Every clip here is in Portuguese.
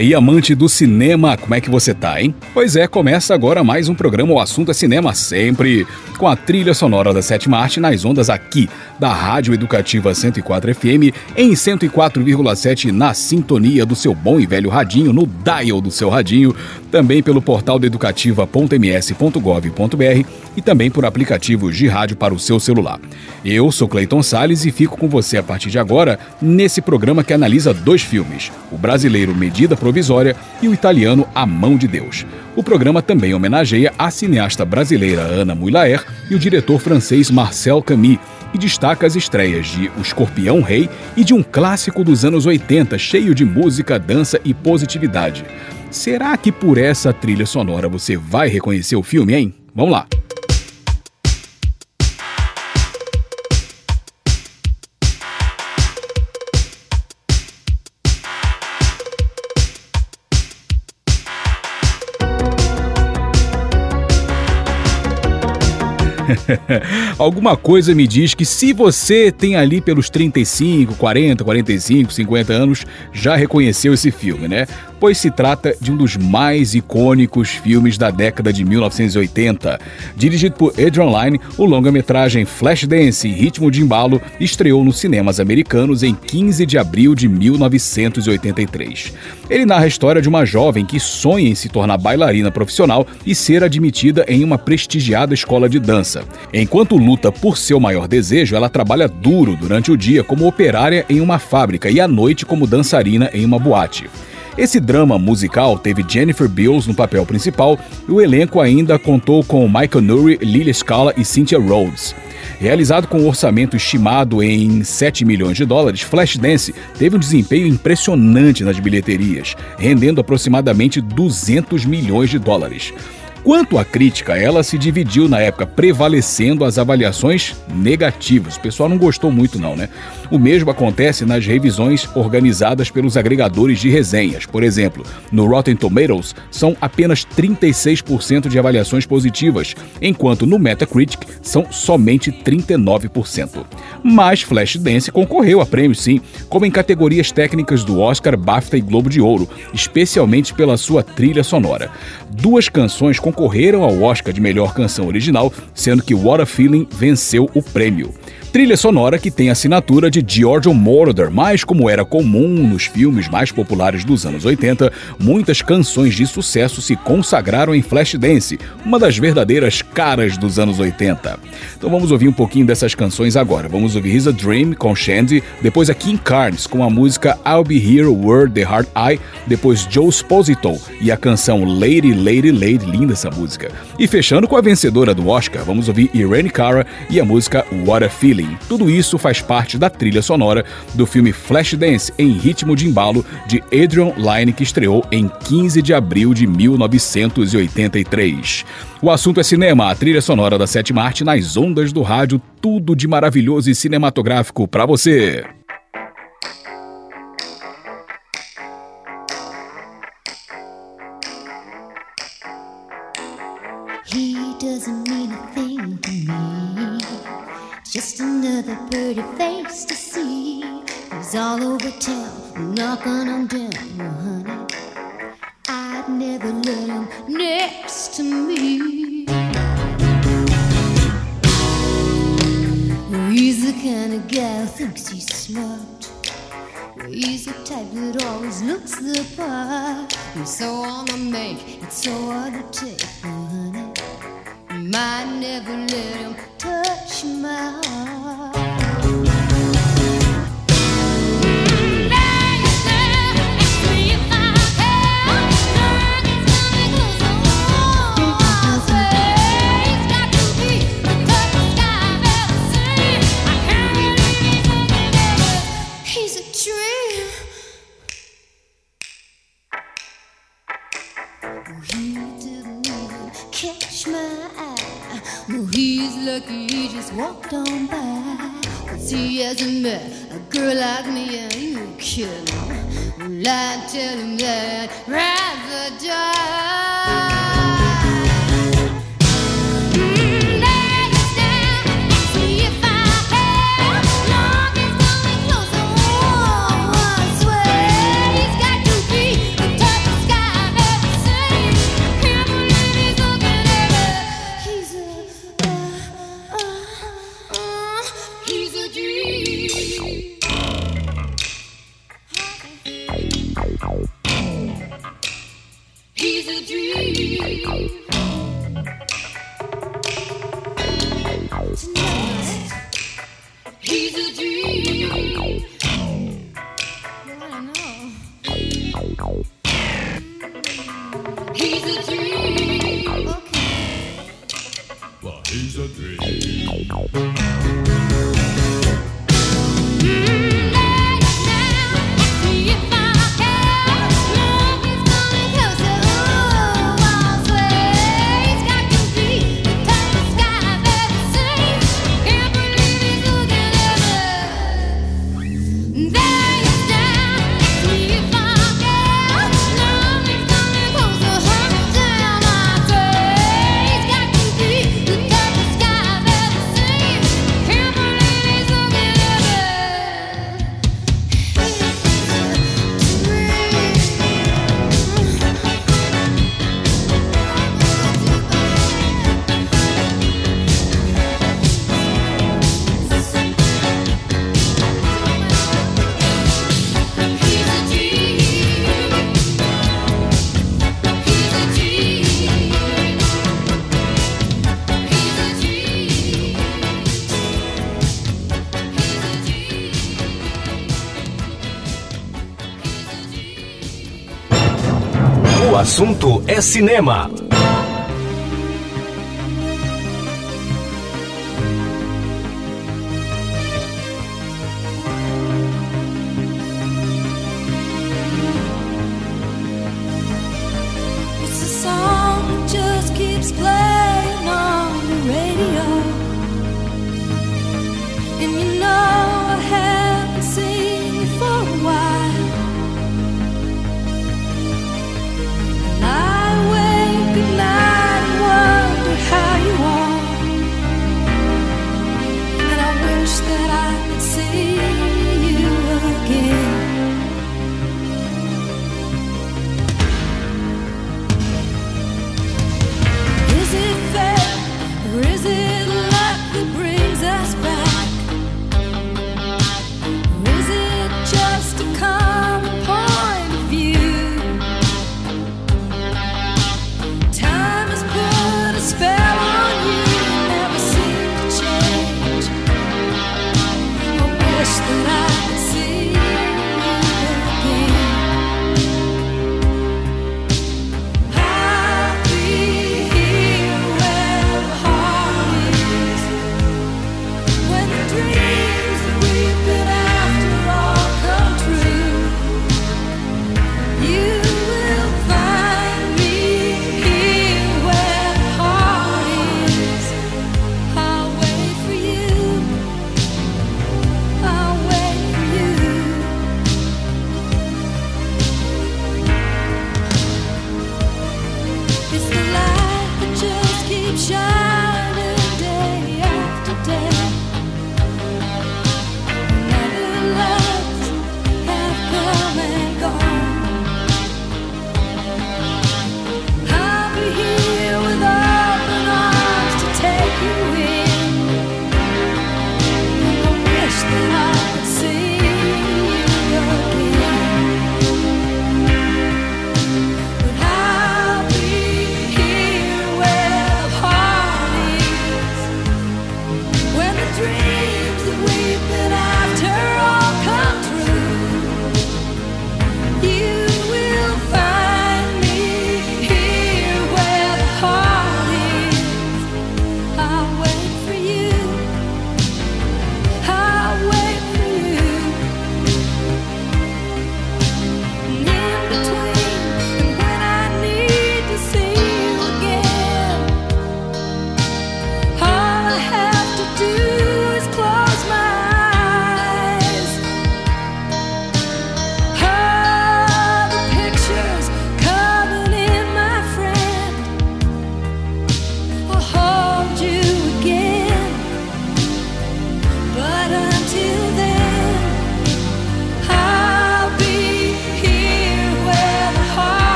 aí, amante do cinema, como é que você tá, hein? Pois é, começa agora mais um programa O Assunto é Cinema, sempre com a trilha sonora da sétima arte nas ondas aqui da Rádio Educativa 104 FM, em 104,7 na sintonia do seu bom e velho radinho, no dial do seu radinho, também pelo portal do educativa.ms.gov.br e também por aplicativos de rádio para o seu celular. Eu sou Cleiton Sales e fico com você a partir de agora nesse programa que analisa dois filmes: o brasileiro Medida Provisória e o italiano A Mão de Deus. O programa também homenageia a cineasta brasileira Ana Muylaer e o diretor francês Marcel Camus e destaca as estreias de O Escorpião Rei e de um clássico dos anos 80 cheio de música, dança e positividade. Será que por essa trilha sonora você vai reconhecer o filme, hein? Vamos lá! Alguma coisa me diz que se você tem ali pelos 35, 40, 45, 50 anos, já reconheceu esse filme, né? Pois se trata de um dos mais icônicos filmes da década de 1980. Dirigido por Adrian Lyne, o longa-metragem Flashdance Ritmo de Embalo estreou nos cinemas americanos em 15 de abril de 1983. Ele narra a história de uma jovem que sonha em se tornar bailarina profissional e ser admitida em uma prestigiada escola de dança. Enquanto luta por seu maior desejo, ela trabalha duro durante o dia como operária em uma fábrica e à noite como dançarina em uma boate. Esse drama musical teve Jennifer Beals no papel principal e o elenco ainda contou com Michael Nuri, Lily Scala e Cynthia Rhodes. Realizado com um orçamento estimado em 7 milhões de dólares, Flashdance teve um desempenho impressionante nas bilheterias, rendendo aproximadamente 200 milhões de dólares. Quanto à crítica, ela se dividiu na época, prevalecendo as avaliações negativas. O pessoal não gostou muito, não, né? O mesmo acontece nas revisões organizadas pelos agregadores de resenhas. Por exemplo, no Rotten Tomatoes são apenas 36% de avaliações positivas, enquanto no Metacritic são somente 39%. Mas Flashdance concorreu a prêmios, sim, como em categorias técnicas do Oscar, BAFTA e Globo de Ouro, especialmente pela sua trilha sonora. Duas canções concorreram ao Oscar de melhor canção original, sendo que What a Feeling venceu o prêmio. Trilha sonora que tem assinatura de Giorgio Moroder, mas como era comum nos filmes mais populares dos anos 80, muitas canções de sucesso se consagraram em Flashdance, uma das verdadeiras caras dos anos 80. Então vamos ouvir um pouquinho dessas canções agora. Vamos ouvir He's a Dream com Shandy, depois a King Carnes com a música I'll Be Here Word the Heart Eye, depois Joe Sposito e a canção Lady Lady Lady, linda essa música. E fechando com a vencedora do Oscar, vamos ouvir Irene Cara e a música What a Feeling. Tudo isso faz parte da trilha sonora do filme Flashdance em ritmo de embalo de Adrian Lyne que estreou em 15 de abril de 1983. O assunto é cinema, a trilha sonora da sétima arte nas ondas do rádio, tudo de maravilhoso e cinematográfico para você. Pretty face to see. He's all over town, knocking on down, honey. I'd never let him next to me. He's the kind of guy who thinks he's smart. He's the type that always looks the part. He's so on the make, it's so hard to take, honey. Might never let him touch my heart. Lucky he just walked on by. Cause he hasn't met a girl like me, and you kill him. Well, I tell him that rather die. Assunto é cinema.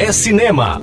É cinema.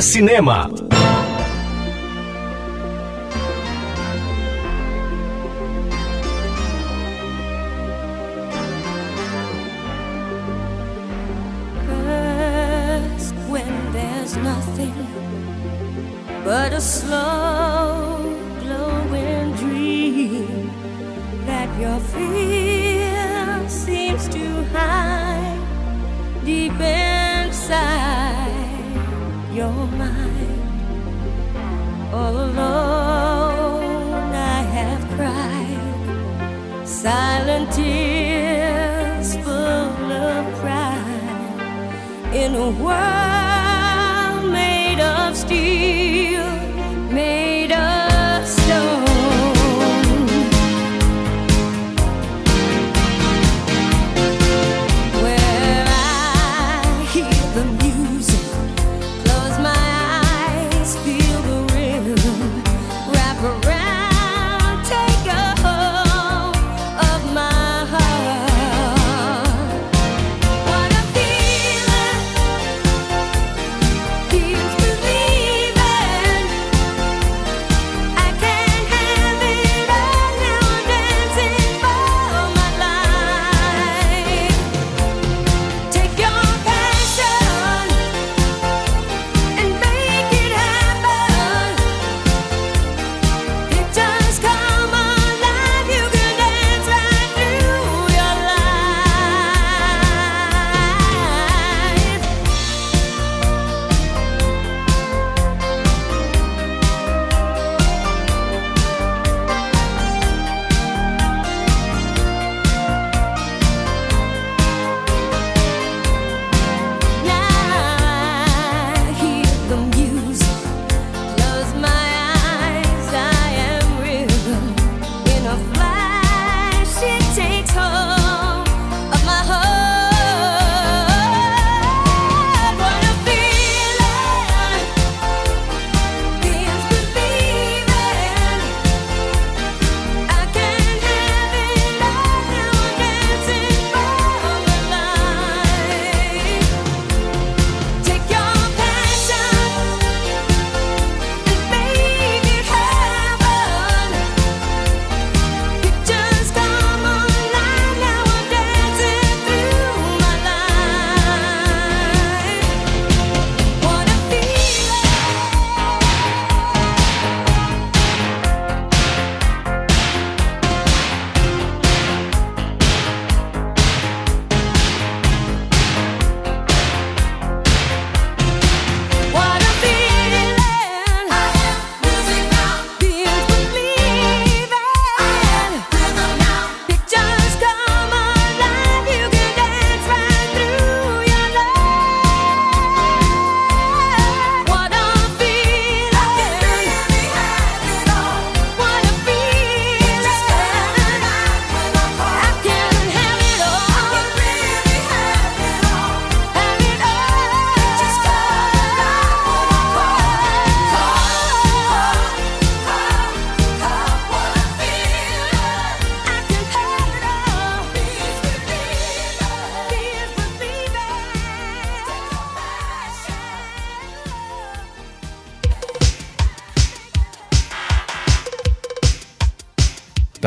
Cinema.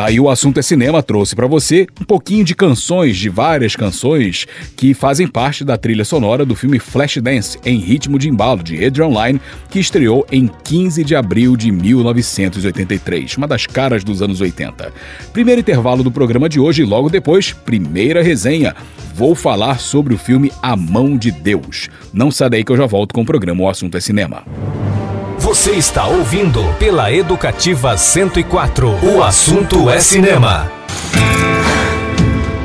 Tá aí o assunto é cinema trouxe pra você um pouquinho de canções de várias canções que fazem parte da trilha sonora do filme Flashdance em ritmo de embalo de Adrian Lyne, que estreou em 15 de abril de 1983, uma das caras dos anos 80. Primeiro intervalo do programa de hoje e logo depois, primeira resenha. Vou falar sobre o filme A Mão de Deus. Não sai daí que eu já volto com o programa O Assunto é Cinema. Você está ouvindo pela Educativa 104. O assunto é cinema.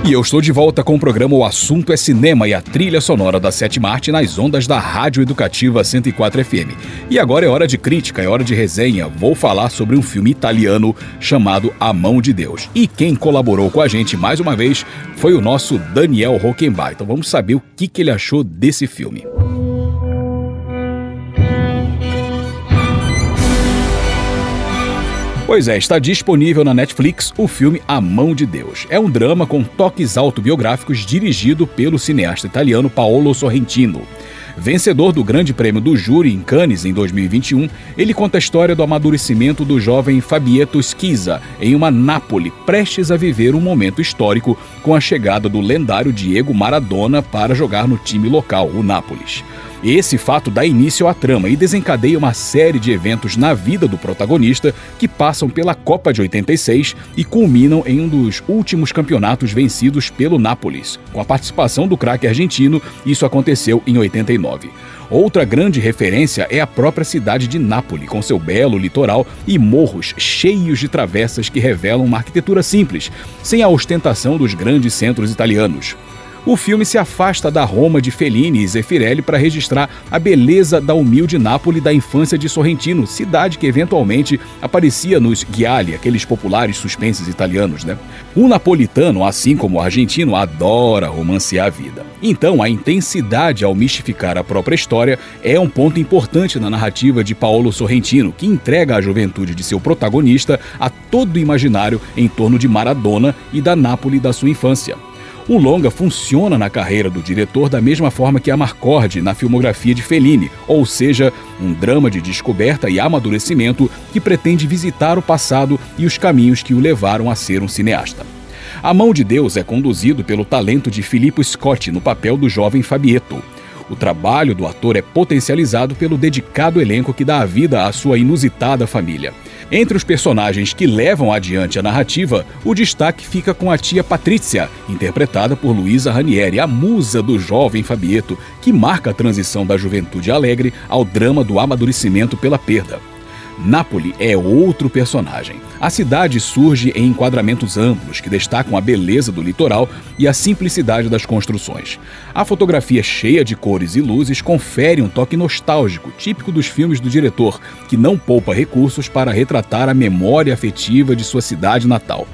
E eu estou de volta com o programa O Assunto é Cinema e a trilha sonora da sétima arte nas ondas da Rádio Educativa 104 FM. E agora é hora de crítica, é hora de resenha. Vou falar sobre um filme italiano chamado A Mão de Deus. E quem colaborou com a gente mais uma vez foi o nosso Daniel Rockenbach. Então vamos saber o que, que ele achou desse filme. Pois é, está disponível na Netflix o filme A Mão de Deus. É um drama com toques autobiográficos dirigido pelo cineasta italiano Paolo Sorrentino. Vencedor do Grande Prêmio do Júri em Cannes em 2021, ele conta a história do amadurecimento do jovem Fabietto Schizza em uma Nápoles prestes a viver um momento histórico com a chegada do lendário Diego Maradona para jogar no time local, o Nápoles. Esse fato dá início à trama e desencadeia uma série de eventos na vida do protagonista que passam pela Copa de 86 e culminam em um dos últimos campeonatos vencidos pelo Nápoles. Com a participação do craque argentino, isso aconteceu em 89. Outra grande referência é a própria cidade de Nápoles, com seu belo litoral e morros cheios de travessas que revelam uma arquitetura simples, sem a ostentação dos grandes centros italianos. O filme se afasta da Roma de Fellini e Zeffirelli para registrar a beleza da humilde Nápoles da infância de Sorrentino, cidade que eventualmente aparecia nos Ghiali, aqueles populares suspenses italianos, né? O napolitano, assim como o argentino, adora romancear a vida. Então, a intensidade ao mistificar a própria história é um ponto importante na narrativa de Paolo Sorrentino, que entrega à juventude de seu protagonista a todo o imaginário em torno de Maradona e da Nápoles da sua infância. O longa funciona na carreira do diretor da mesma forma que a Marcord na filmografia de Fellini, ou seja, um drama de descoberta e amadurecimento que pretende visitar o passado e os caminhos que o levaram a ser um cineasta. A Mão de Deus é conduzido pelo talento de Filippo Scott no papel do jovem Fabietto. O trabalho do ator é potencializado pelo dedicado elenco que dá a vida à sua inusitada família. Entre os personagens que levam adiante a narrativa, o destaque fica com a tia Patrícia, interpretada por Luísa Ranieri, a musa do jovem Fabieto, que marca a transição da juventude alegre ao drama do amadurecimento pela perda. Nápoles é outro personagem. A cidade surge em enquadramentos amplos que destacam a beleza do litoral e a simplicidade das construções. A fotografia cheia de cores e luzes confere um toque nostálgico, típico dos filmes do diretor, que não poupa recursos para retratar a memória afetiva de sua cidade natal.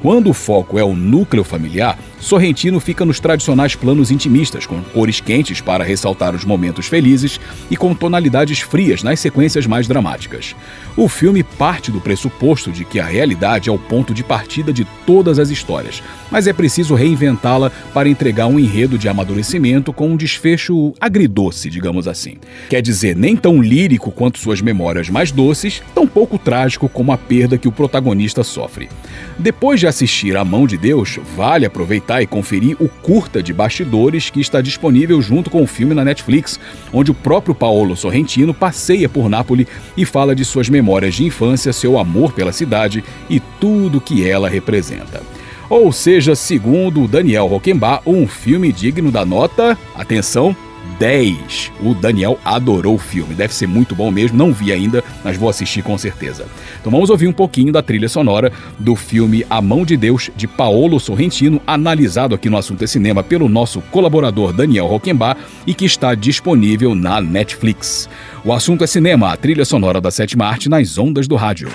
Quando o foco é o núcleo familiar, Sorrentino fica nos tradicionais planos intimistas, com cores quentes para ressaltar os momentos felizes e com tonalidades frias nas sequências mais dramáticas. O filme parte do pressuposto de que a realidade é o ponto de partida de todas as histórias, mas é preciso reinventá-la para entregar um enredo de amadurecimento com um desfecho agridoce, digamos assim. Quer dizer, nem tão lírico quanto suas memórias mais doces, tão pouco trágico como a perda que o protagonista sofre. Depois de assistir A Mão de Deus, vale aproveitar e conferir o curta de bastidores que está disponível junto com o filme na Netflix, onde o próprio Paolo Sorrentino passeia por Nápoles e fala de suas memórias de infância, seu amor pela cidade e tudo que ela representa. Ou seja, segundo Daniel Roquembar, um filme digno da nota, atenção, 10. O Daniel adorou o filme, deve ser muito bom mesmo, não vi ainda, mas vou assistir com certeza. Então vamos ouvir um pouquinho da trilha sonora do filme A Mão de Deus, de Paolo Sorrentino, analisado aqui no Assunto é Cinema pelo nosso colaborador Daniel Roquembar e que está disponível na Netflix. O Assunto é Cinema, a trilha sonora da sétima arte nas ondas do rádio.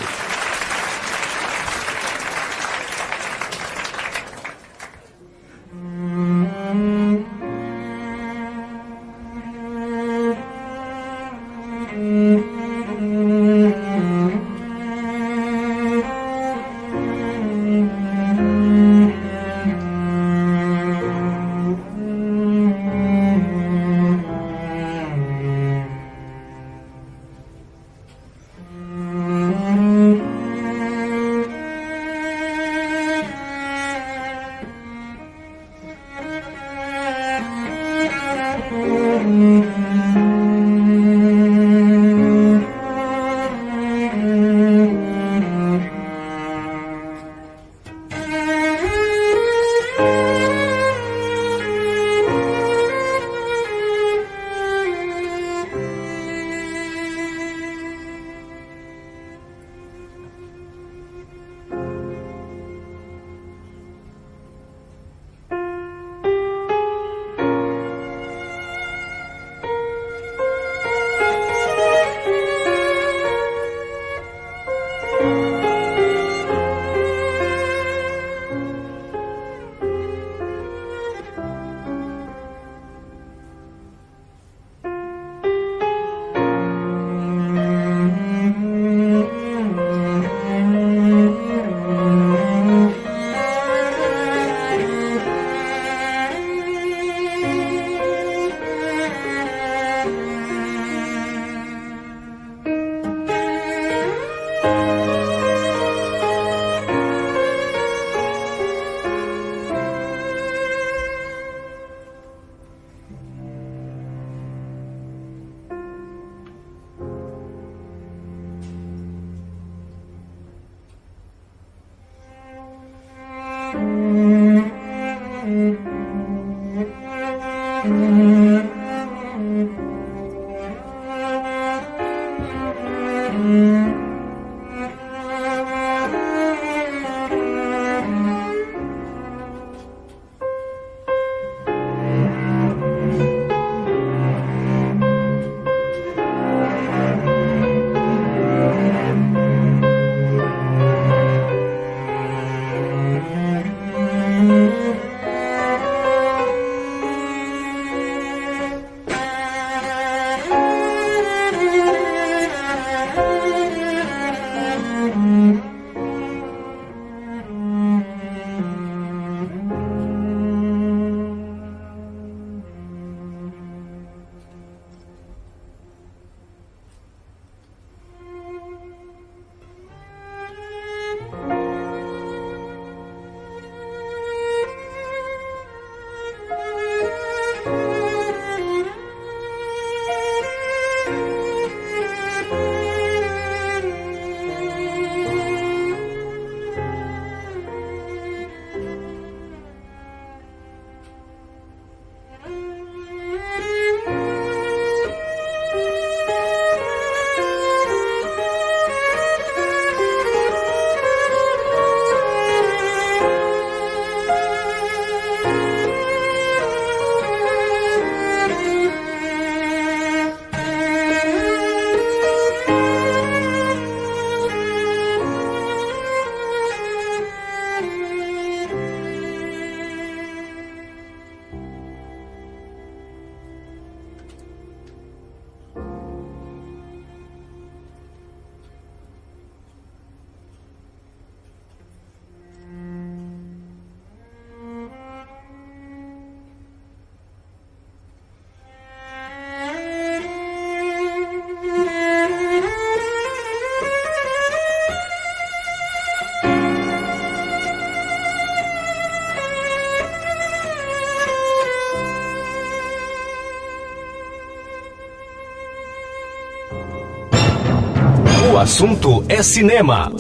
Assunto é cinema.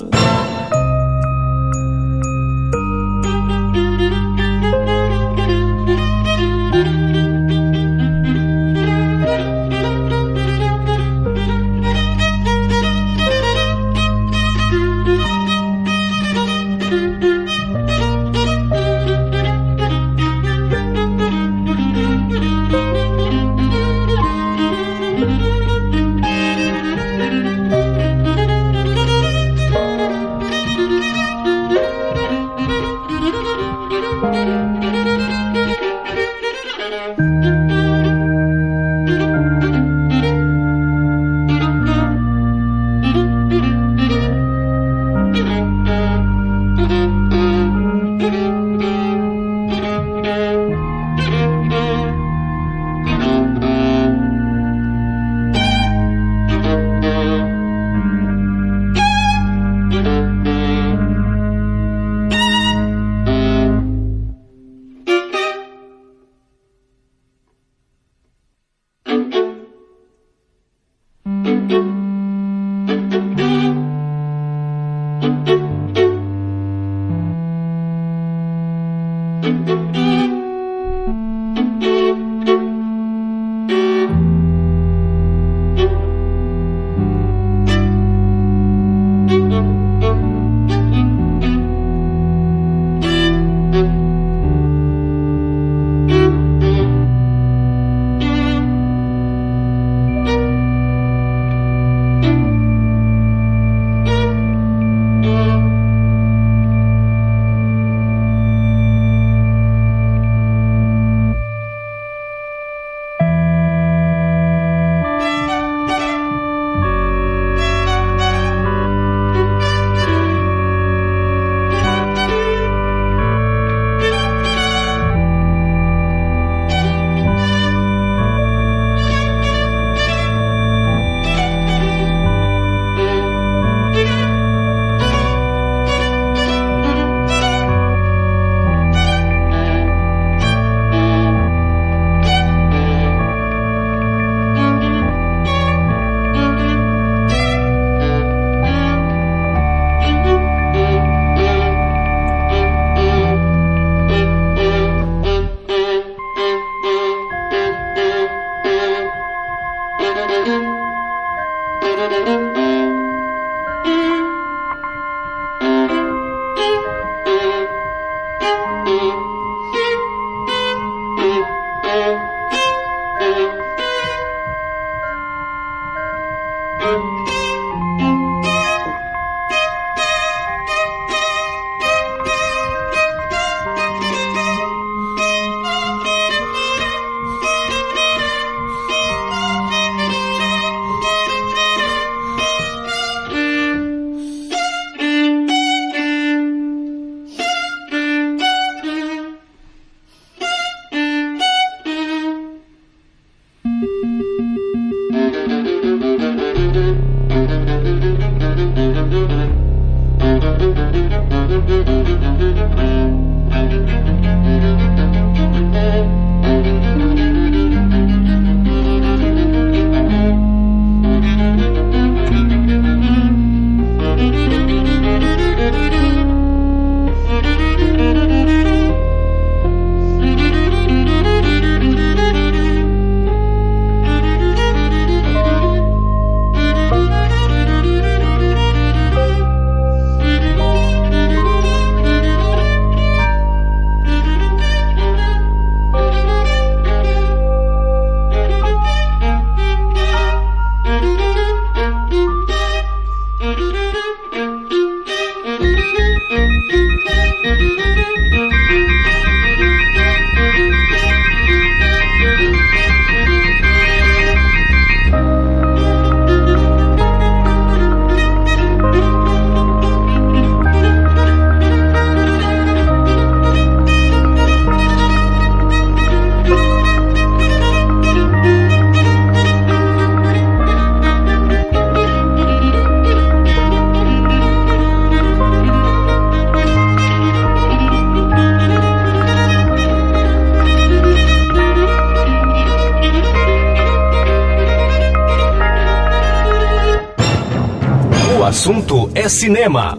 Cinema.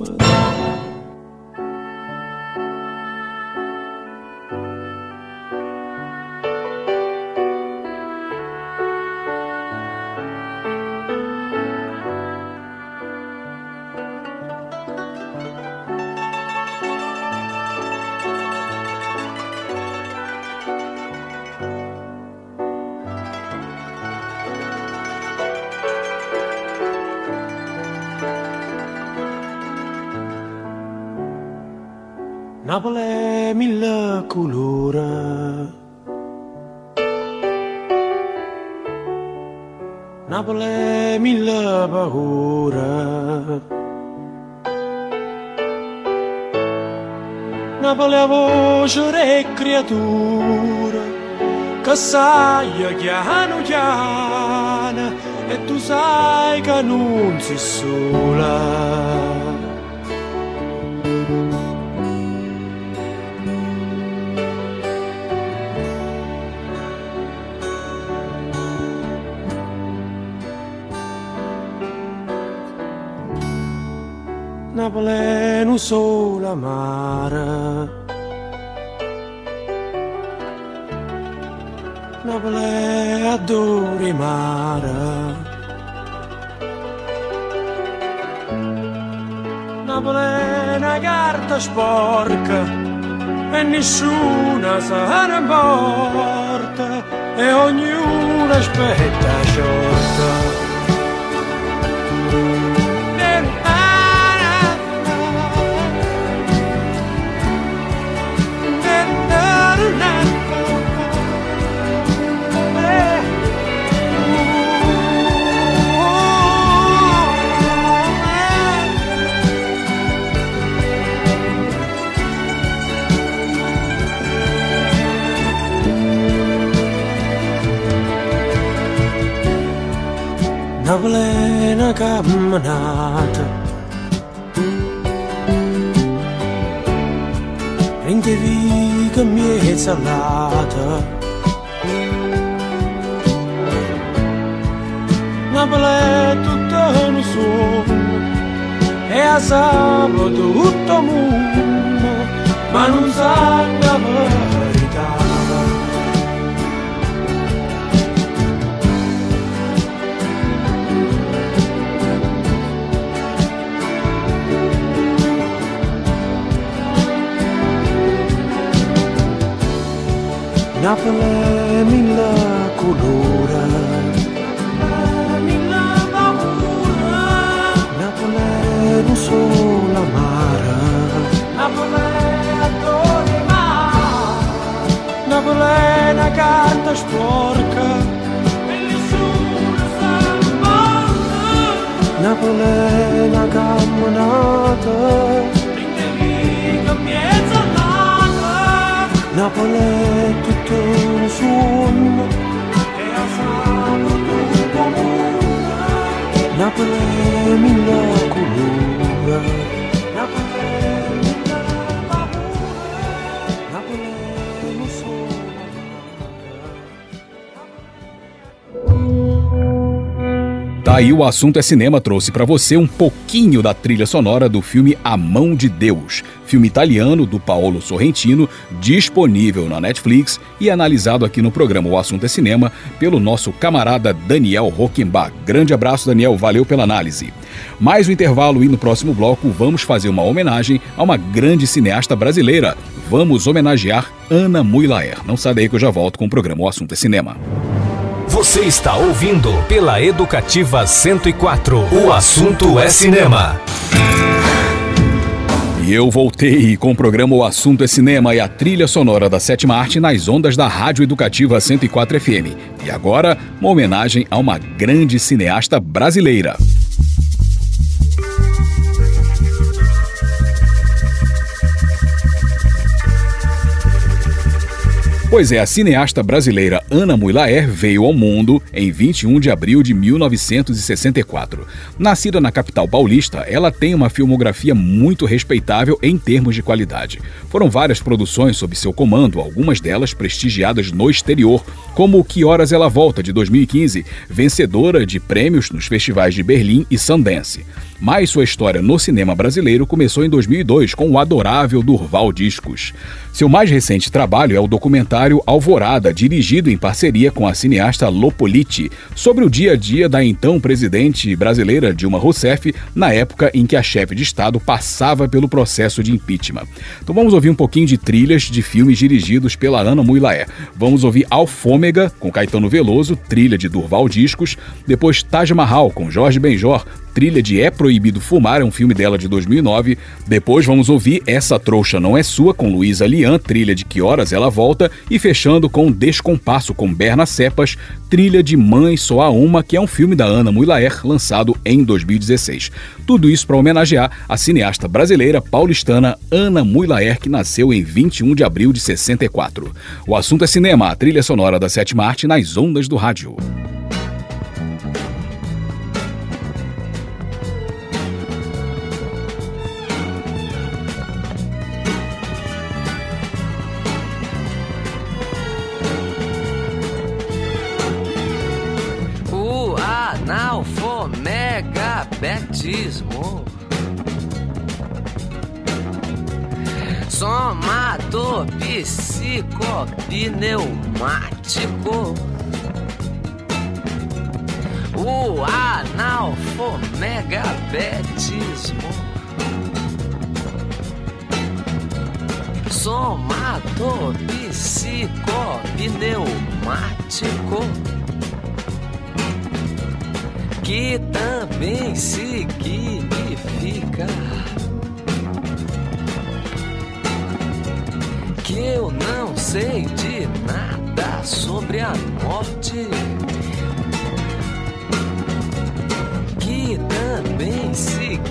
sbaglia piano piano e tu sai che non si sola. Napoleno sola mare nobile adorimara. Nobile una carta sporca e nessuna sarà morta e ognuno aspetta ciò. Una plena camminata Prende viga mezza lata Napoli è tutto un sogno E a sabato tutto mondo Ma non sa la Να πω λέμε ηλα κολούρα, να πω λέμε ηλα πλούρα, Να πω Να πω λέμε ηλα μπαμπάρα, Να Να πω Να πω Να πω Να πω Napolette ton son et à faire ton bon Napolette mille couleurs. Aí o assunto é cinema trouxe pra você um pouquinho da trilha sonora do filme A Mão de Deus, filme italiano do Paolo Sorrentino, disponível na Netflix e analisado aqui no programa O Assunto é Cinema pelo nosso camarada Daniel Rockenbach. Grande abraço, Daniel, valeu pela análise. Mais um intervalo e no próximo bloco vamos fazer uma homenagem a uma grande cineasta brasileira. Vamos homenagear Ana Muylaer. Não sai daí que eu já volto com o programa O Assunto é Cinema. Você está ouvindo pela Educativa 104. O assunto é cinema. E eu voltei com o programa O Assunto é Cinema e a trilha sonora da sétima arte nas ondas da Rádio Educativa 104 FM. E agora, uma homenagem a uma grande cineasta brasileira. Pois é, a cineasta brasileira Ana Muylaer veio ao mundo em 21 de abril de 1964. Nascida na capital paulista, ela tem uma filmografia muito respeitável em termos de qualidade. Foram várias produções sob seu comando, algumas delas prestigiadas no exterior, como Que Horas Ela Volta, de 2015, vencedora de prêmios nos festivais de Berlim e Sundance. Mas sua história no cinema brasileiro começou em 2002 com o adorável Durval Discos. Seu mais recente trabalho é o documentário Alvorada, dirigido em parceria com a cineasta Lopoliti, sobre o dia a dia da então presidente brasileira Dilma Rousseff, na época em que a chefe de Estado passava pelo processo de impeachment. Então vamos ouvir um pouquinho de trilhas de filmes dirigidos pela Ana Muilaé. Vamos ouvir Alfômega, com Caetano Veloso, trilha de Durval Discos, depois Taj Mahal, com Jorge Benjor, trilha de É Proibido Fumar, é um filme dela de 2009. Depois vamos ouvir Essa Trouxa Não É Sua, com Luísa Lian, trilha de Que Horas Ela Volta. E fechando com Descompasso, com Berna Cepas, trilha de Mãe Só Há Uma, que é um filme da Ana Muilaer, lançado em 2016. Tudo isso para homenagear a cineasta brasileira paulistana Ana Muilaer, que nasceu em 21 de abril de 64. O assunto é cinema, a trilha sonora da sétima arte nas ondas do rádio. Psicopneumático O analfomegabetismo Somador psicopneumático que também significa que eu não sei de nada sobre a morte. Que também significa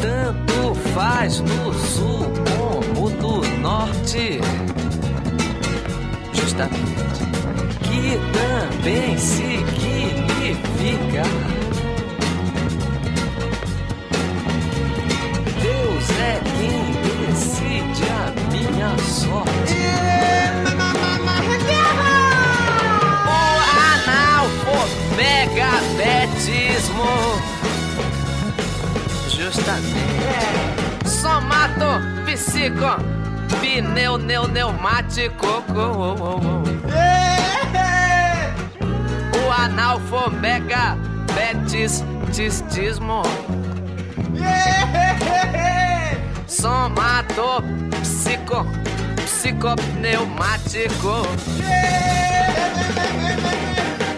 tanto faz no sul como no norte justamente, que também significa é quem decide a minha sorte. O analfomegabetismo, justamente, somato psico pneu neu, pneumático. O analfomega betis tistismo. Somato psico psicopneumático.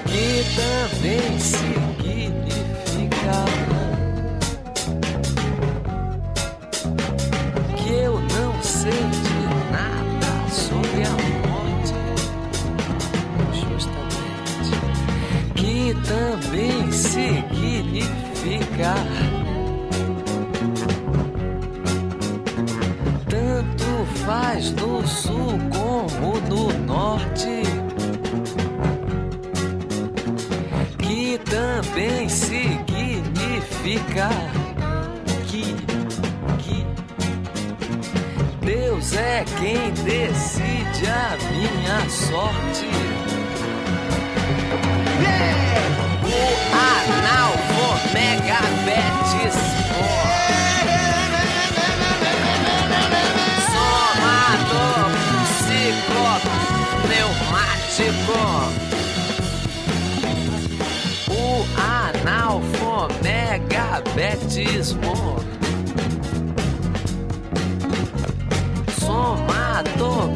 Que também significa que eu não sei de nada sobre a morte. Justamente. Que também significa faz no sul como no norte. Que também significa que, que Deus é quem decide a minha sorte. O analfomegabetis Somador psicopneumático O analfomegabetismo Somador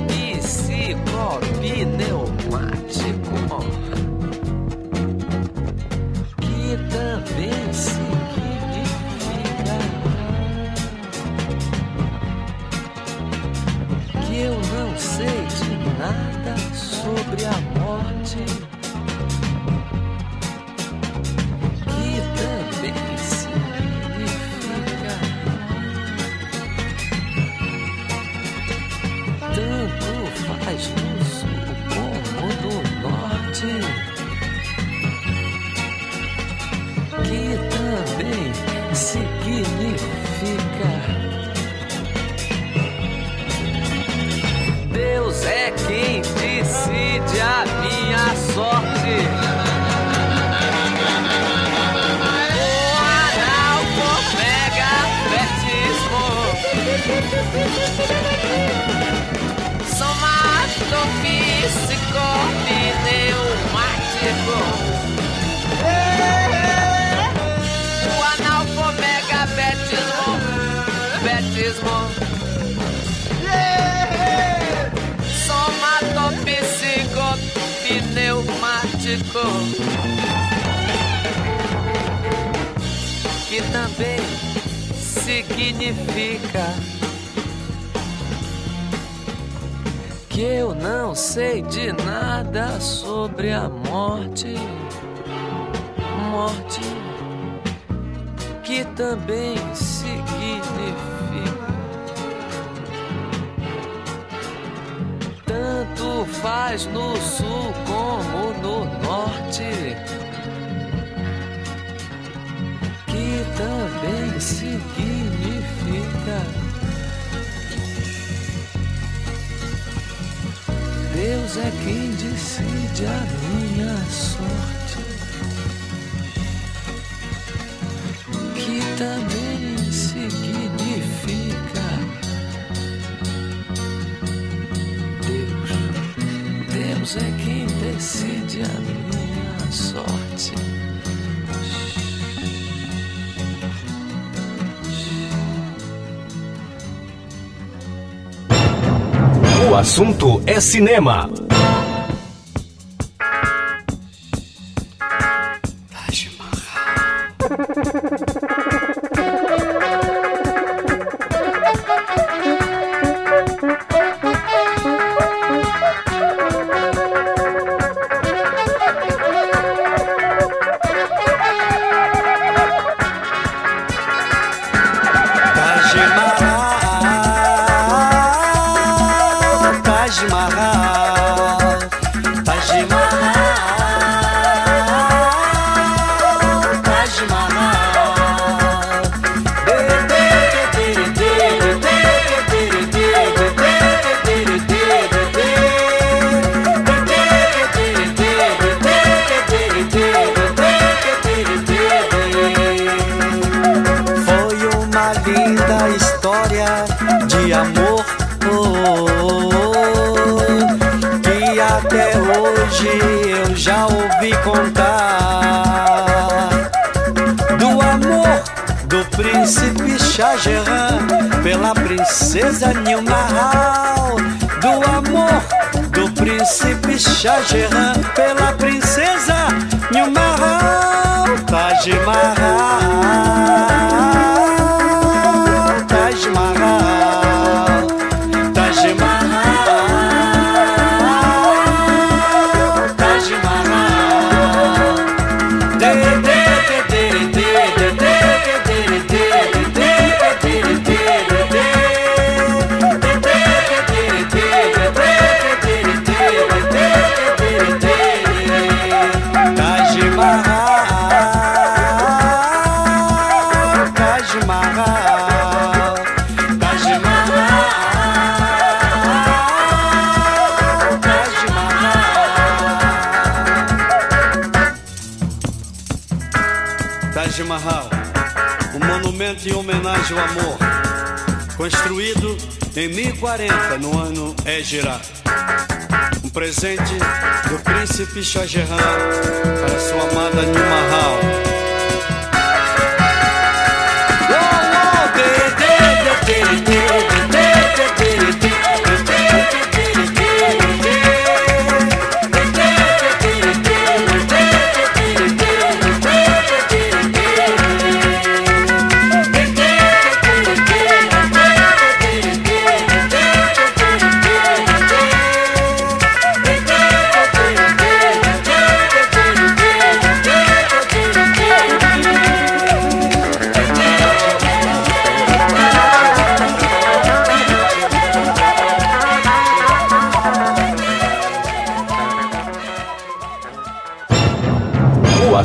sobre pneumático. Que também significa que eu não sei de nada sobre a morte. Morte que também significa tanto faz no no norte. Que também significa Deus é quem decide a minha sorte. Que também significa Deus. Deus é quem decide a minha sorte. O assunto é cinema.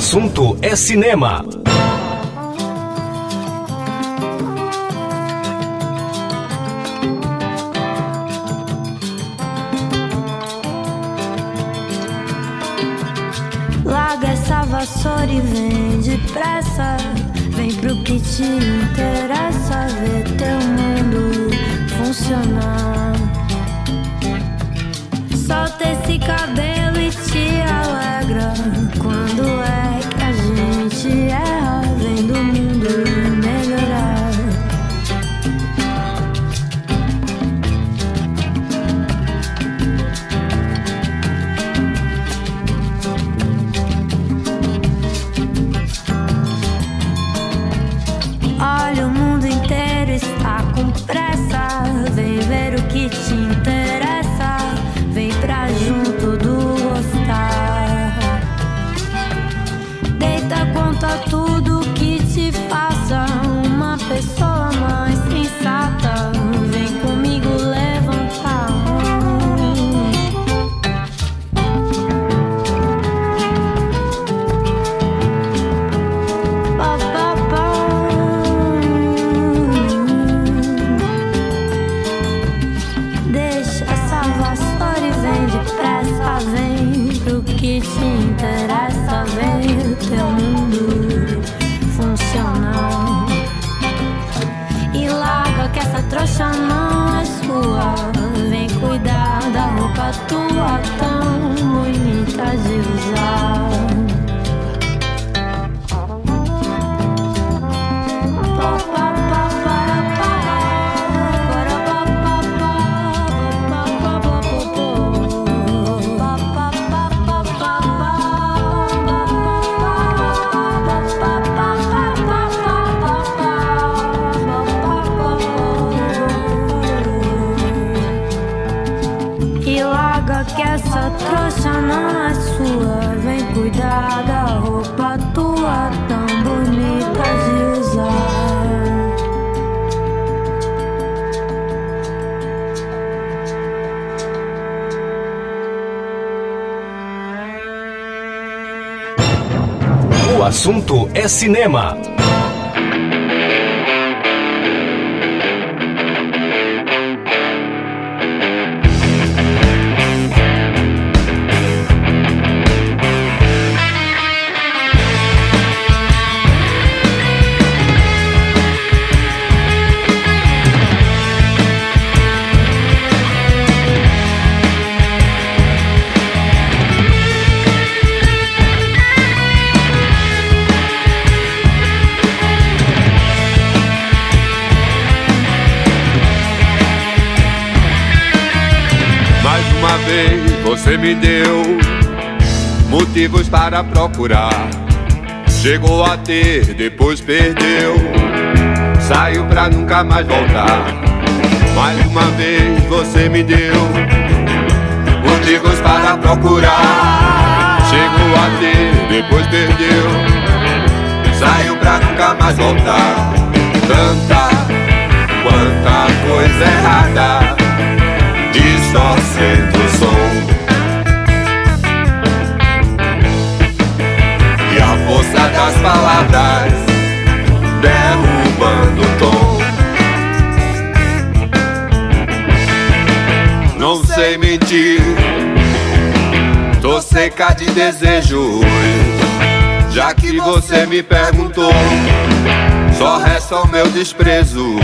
Assunto é cinema. Larga essa vassoura e vem depressa. Vem pro que te interessa. Ver teu mundo funcionar. Solta esse cabelo cinema. Você me deu motivos para procurar. Chegou a ter, depois perdeu. Saiu pra nunca mais voltar. Mais uma vez você me deu motivos para procurar. Chegou a ter, depois perdeu. Saiu pra nunca mais voltar. Tanta, quanta coisa errada distorcendo o som. Das palavras derrubando o tom. Não sei mentir, tô seca de desejos. Já que você me perguntou, só resta o meu desprezo.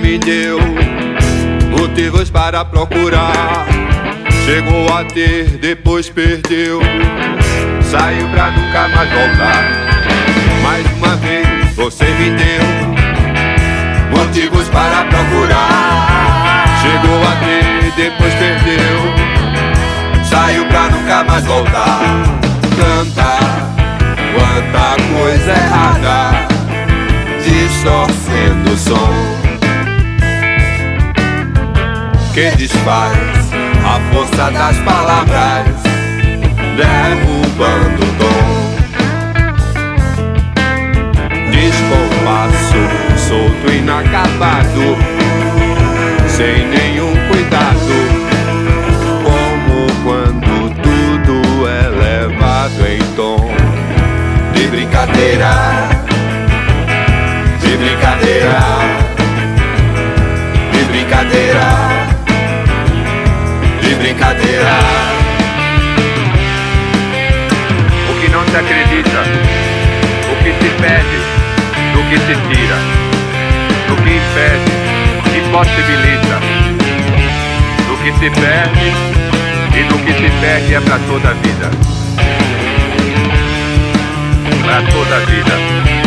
Me deu motivos para procurar. Chegou a ter, depois perdeu. Saiu pra nunca mais voltar. Mais uma vez você me deu motivos para procurar. Chegou a ter, depois perdeu. Saiu pra nunca mais voltar. Canta, quanta coisa errada distorcendo o som que desfaz a força das palavras, derrubando o dom. Descompasso, solto, inacabado, sem nenhum cuidado, como quando tudo é levado em tom de brincadeira de brincadeira, de brincadeira, de brincadeira. O que não se acredita, o que se pede, do que se tira, do que impede, que possibilita, do que se perde e do que se perde é para toda a vida. Para toda a vida.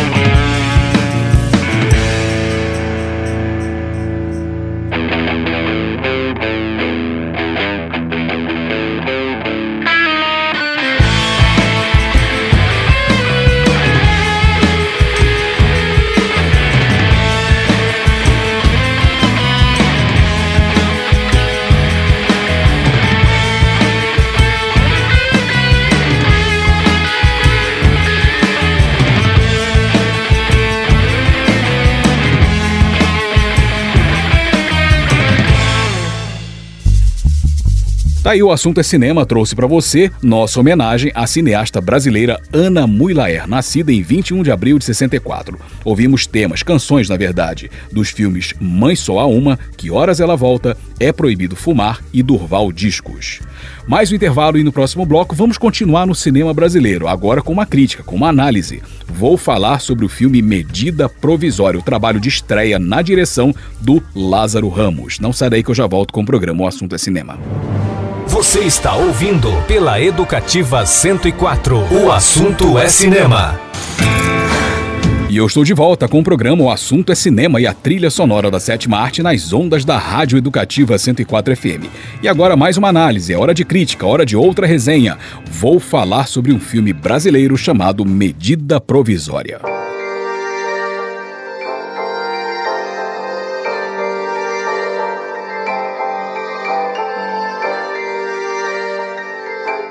Tá aí o assunto é cinema, trouxe pra você nossa homenagem à cineasta brasileira Ana Muylaer, nascida em 21 de abril de 64. Ouvimos temas, canções na verdade, dos filmes Mãe Só Há Uma, Que Horas Ela Volta, É Proibido Fumar e Durval Discos. Mais um intervalo e no próximo bloco vamos continuar no cinema brasileiro, agora com uma crítica, com uma análise. Vou falar sobre o filme Medida Provisória, o trabalho de estreia na direção do Lázaro Ramos. Não sai daí que eu já volto com o programa O Assunto é Cinema. Você está ouvindo pela Educativa 104. O assunto é cinema. E eu estou de volta com o programa O Assunto é Cinema e a trilha sonora da sétima arte nas ondas da Rádio Educativa 104 FM. E agora mais uma análise, é hora de crítica, hora de outra resenha. Vou falar sobre um filme brasileiro chamado Medida Provisória.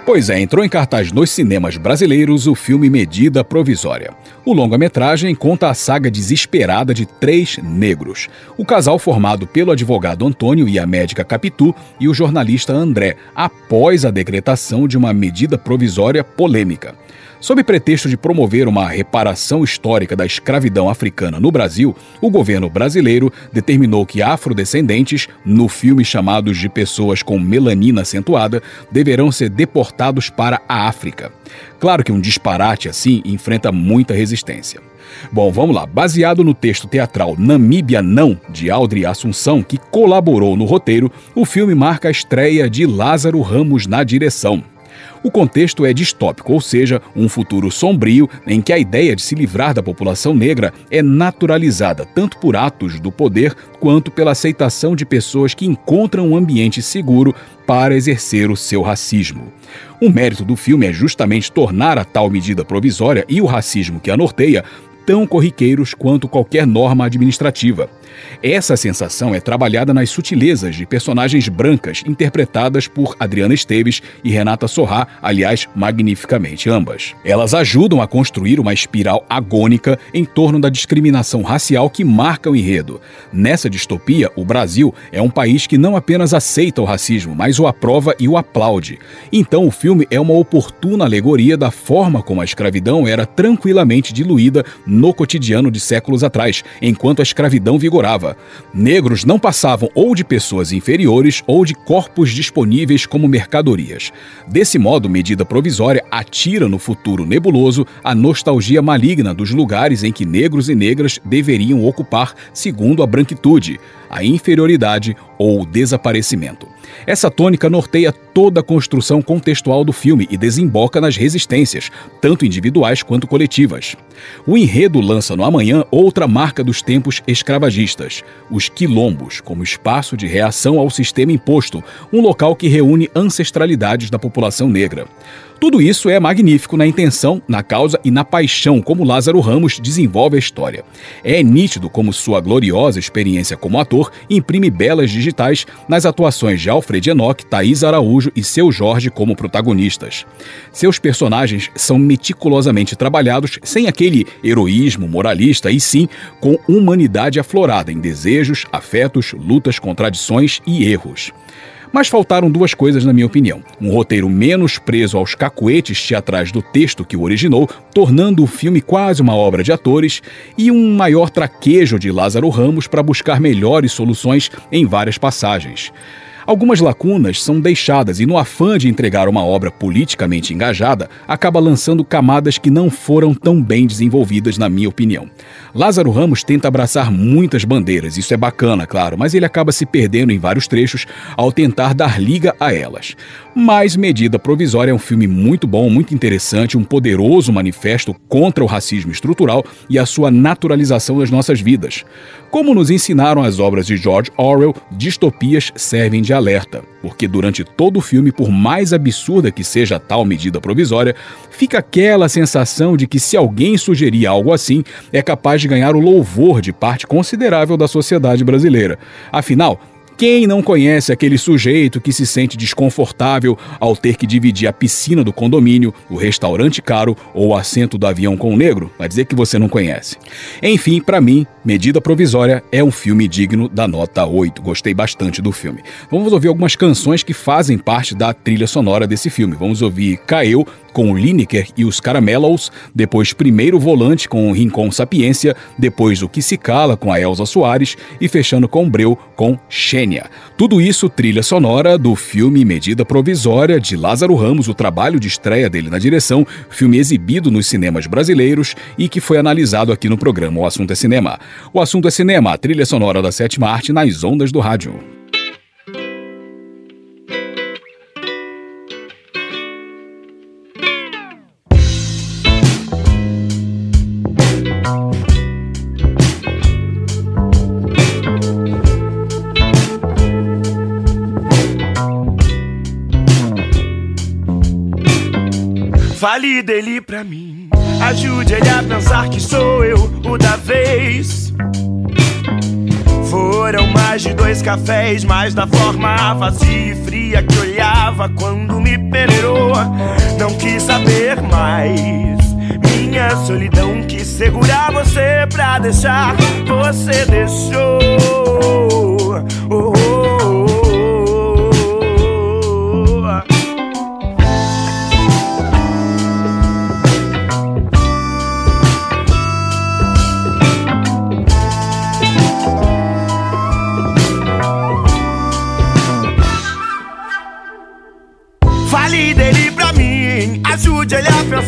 Pois é, entrou em cartaz nos cinemas brasileiros o filme Medida Provisória. O longa-metragem conta a saga desesperada de três negros. O casal formado pelo advogado Antônio e a médica Capitu e o jornalista André, após a decretação de uma medida provisória polêmica. Sob pretexto de promover uma reparação histórica da escravidão africana no Brasil, o governo brasileiro determinou que afrodescendentes, no filme chamados de pessoas com melanina acentuada, deverão ser deportados para a África. Claro que um disparate assim enfrenta muita resistência. Bom, vamos lá. Baseado no texto teatral Namíbia Não, de Audrey Assunção, que colaborou no roteiro, o filme marca a estreia de Lázaro Ramos na direção. O contexto é distópico, ou seja, um futuro sombrio em que a ideia de se livrar da população negra é naturalizada tanto por atos do poder quanto pela aceitação de pessoas que encontram um ambiente seguro para exercer o seu racismo. O mérito do filme é justamente tornar a tal medida provisória e o racismo que a norteia tão corriqueiros quanto qualquer norma administrativa. Essa sensação é trabalhada nas sutilezas de personagens brancas interpretadas por Adriana Esteves e Renata Sorrá, aliás, magnificamente ambas. Elas ajudam a construir uma espiral agônica em torno da discriminação racial que marca o enredo. Nessa distopia, o Brasil é um país que não apenas aceita o racismo, mas o aprova e o aplaude. Então, o filme é uma oportuna alegoria da forma como a escravidão era tranquilamente diluída no cotidiano de séculos atrás, enquanto a escravidão vigorava. Negros não passavam ou de pessoas inferiores ou de corpos disponíveis como mercadorias. Desse modo, medida provisória atira no futuro nebuloso a nostalgia maligna dos lugares em que negros e negras deveriam ocupar segundo a branquitude, a inferioridade ou o desaparecimento. Essa tônica norteia toda a construção contextual do filme e desemboca nas resistências, tanto individuais quanto coletivas. O enredo lança no amanhã outra marca dos tempos escravagistas, os quilombos, como espaço de reação ao sistema imposto, um local que reúne ancestralidades da população negra. Tudo isso é magnífico na intenção, na causa e na paixão como Lázaro Ramos desenvolve a história. É nítido como sua gloriosa experiência como ator imprime belas digitais nas atuações de Alfred Enoch, Thaís Araújo e seu Jorge como protagonistas. Seus personagens são meticulosamente trabalhados sem aquele heroísmo moralista e sim com humanidade aflorada em desejos, afetos, lutas, contradições e erros. Mas faltaram duas coisas, na minha opinião. Um roteiro menos preso aos cacuetes teatrais do texto que o originou, tornando o filme quase uma obra de atores, e um maior traquejo de Lázaro Ramos para buscar melhores soluções em várias passagens. Algumas lacunas são deixadas e, no afã de entregar uma obra politicamente engajada, acaba lançando camadas que não foram tão bem desenvolvidas, na minha opinião. Lázaro Ramos tenta abraçar muitas bandeiras, isso é bacana, claro, mas ele acaba se perdendo em vários trechos ao tentar dar liga a elas. Mas Medida Provisória é um filme muito bom, muito interessante, um poderoso manifesto contra o racismo estrutural e a sua naturalização das nossas vidas. Como nos ensinaram as obras de George Orwell, distopias servem de alerta, porque durante todo o filme, por mais absurda que seja tal medida provisória, fica aquela sensação de que se alguém sugerir algo assim, é capaz de ganhar o louvor de parte considerável da sociedade brasileira. Afinal, quem não conhece aquele sujeito que se sente desconfortável ao ter que dividir a piscina do condomínio, o restaurante caro ou o assento do avião com o negro? Vai dizer que você não conhece. Enfim, para mim, Medida Provisória é um filme digno da nota 8. Gostei bastante do filme. Vamos ouvir algumas canções que fazem parte da trilha sonora desse filme. Vamos ouvir Caeu com o Lineker e os Caramelos, depois Primeiro Volante com o Rincon Sapiência, depois O Que Se Cala com a Elza Soares e fechando com Breu com Xênia. Tudo isso trilha sonora do filme Medida Provisória de Lázaro Ramos, o trabalho de estreia dele na direção, filme exibido nos cinemas brasileiros e que foi analisado aqui no programa O Assunto é Cinema. O Assunto é Cinema, a trilha sonora da sétima arte nas ondas do rádio. Fale dele pra mim. Ajude ele a pensar que sou eu o da vez. Foram mais de dois cafés, mais da forma vazia e fria que olhava quando me peneirou. Não quis saber mais. Minha solidão quis segurar você pra deixar. Você deixou. Oh, oh, oh,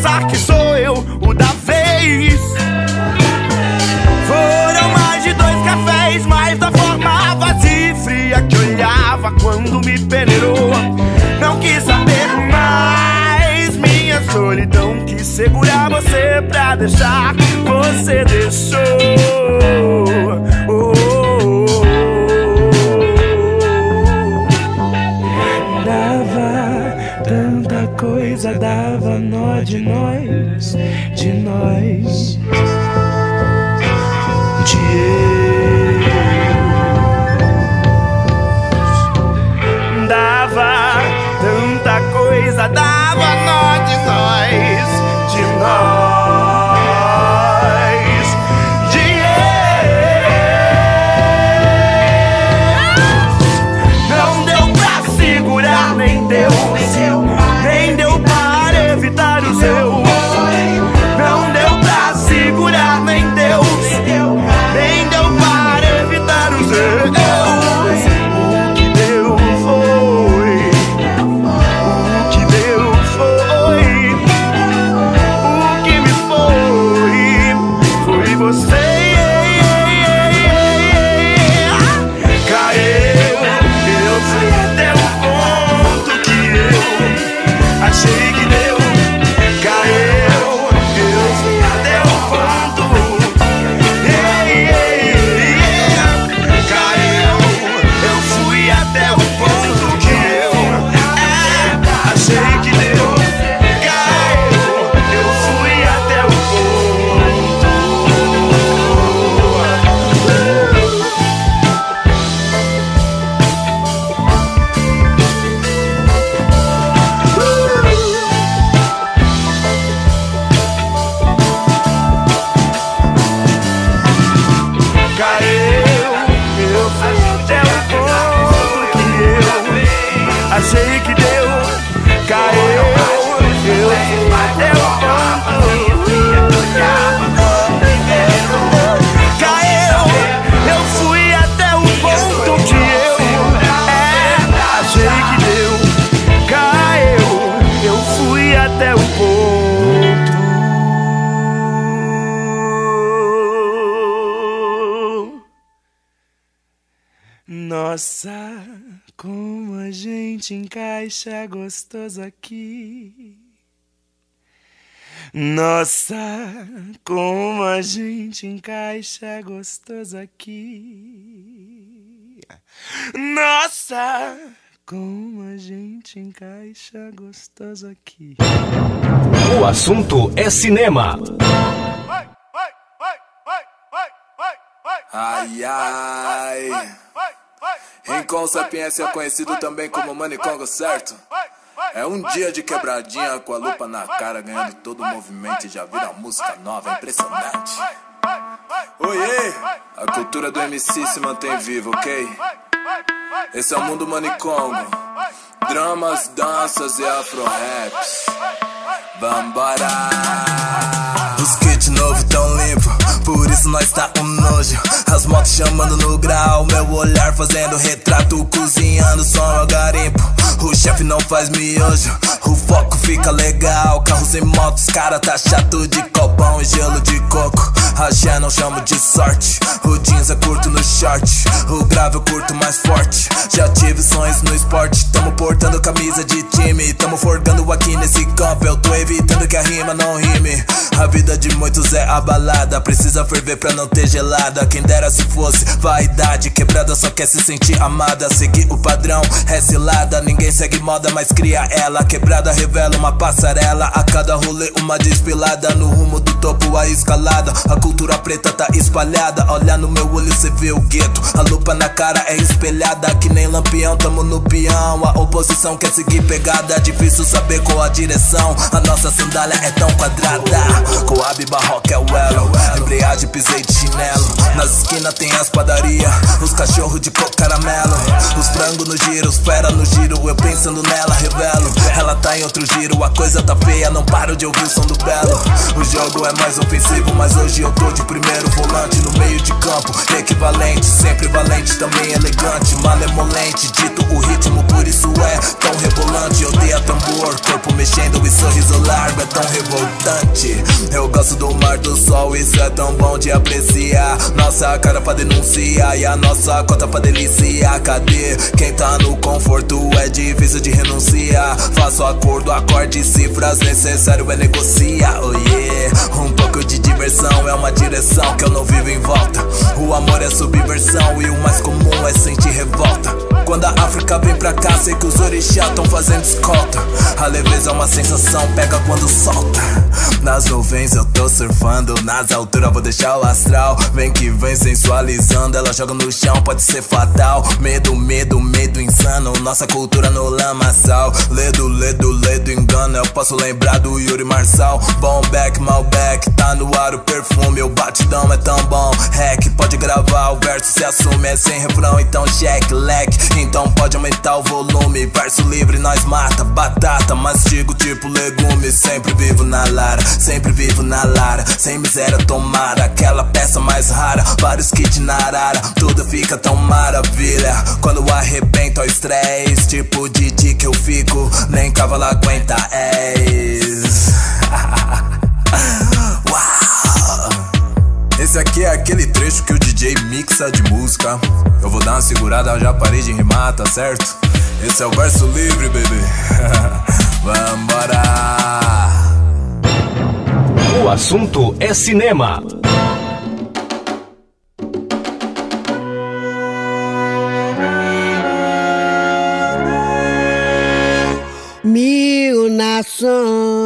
pensar que sou eu o da vez. Foram mais de dois cafés, mais da forma vazia e fria que olhava quando me peneirou. Não quis saber mais, minha solidão quis segurar você pra deixar. Você gente encaixa gostoso aqui. Nossa, como a gente encaixa gostoso aqui. O assunto é cinema. Ai, ai. Rincon Sapiência é conhecido também como Manicongo, certo? É um dia de quebradinha com a lupa na cara, ganhando todo o movimento e já vira música nova, impressionante. Oiê! A cultura do MC se mantém viva, ok? Esse é o mundo Manicongo. Dramas, danças e afro-raps. Vambora! Os kits novos tão limpo, por isso nós tá um nojo. As motos chamando no grau, meu olhar fazendo retrato, cozinhando som eu garimpo. O chefe não faz miojo, o foco fica legal. Carros em motos, cara tá chato de copão e gelo de coco. A Gé não chamo de sorte, o jeans é curto no short, o grave eu curto mais forte. Já tive sonhos no esporte, tamo portando camisa de time, tamo forgando aqui nesse campo. Eu tô evitando que a rima não rime. A vida de muitos é abalada, precisa precisa ferver pra não ter gelada. Quem dera se fosse vaidade. Quebrada só quer se sentir amada. Seguir o padrão é cilada. Ninguém segue moda, mas cria ela. Quebrada revela uma passarela. A cada rolê, uma desfilada. No rumo do topo, a escalada. A cultura preta tá espalhada. Olha no meu olho, cê vê o gueto. A lupa na cara é espelhada. Que nem lampião, tamo no peão. A oposição quer seguir pegada. Difícil saber qual a direção. A nossa sandália é tão quadrada. Coab Barroca é o elo. Embreagem, pisei de chinelo. Nas esquinas tem as padaria. Os cachorros de coco caramelo. Os frangos no giro, os fera no giro. Eu pensando nela, revelo. Ela tá em outro giro, a coisa tá feia. Não paro de ouvir o som do belo. O jogo é mais ofensivo, mas hoje eu tô de primeiro volante no meio de campo. Equivalente, sempre valente, também elegante. Malemolente, dito o ritmo, por isso é tão rebolante. Odeia tambor, corpo mexendo e sorriso largo é tão revoltante. Eu gosto do mar do sol, isso é tão bom de apreciar. Nossa cara pra denunciar e a nossa cota pra deliciar. Cadê quem tá no conforto? É difícil de renunciar. Faço acordo, acorde, cifras, necessário é negociar. Oh yeah, um pouco diversão é uma direção que eu não vivo em volta. O amor é subversão e o mais comum é sentir revolta. Quando a África vem pra cá, sei que os orixás tão fazendo escolta. A leveza é uma sensação, pega quando solta. Nas nuvens eu tô surfando, nas alturas vou deixar o astral. Vem que vem sensualizando, ela joga no chão, pode ser fatal. Medo, medo, medo insano, nossa cultura no lamaçal. Ledo, ledo, ledo engano, eu posso lembrar do Yuri Marçal. Bom back, Malbec, tá no ar o perfume, o batidão é tão bom. Hack, pode gravar, o verso se assume, é sem refrão, então check, leque. Então pode aumentar o volume, verso livre nós mata, batata, mastigo tipo legume. Sempre vivo na lara, sempre vivo na lara, sem miséria tomar aquela peça mais rara. Vários kits na arara, tudo fica tão maravilha. Quando arrebenta o estresse, tipo de dia que eu fico, nem cavalo aguenta és. Esse aqui é aquele trecho que o DJ mixa de música. Eu vou dar uma segurada, já parei de rimar, tá certo? Esse é o verso livre, bebê. Vambora! O assunto é cinema. Mil nações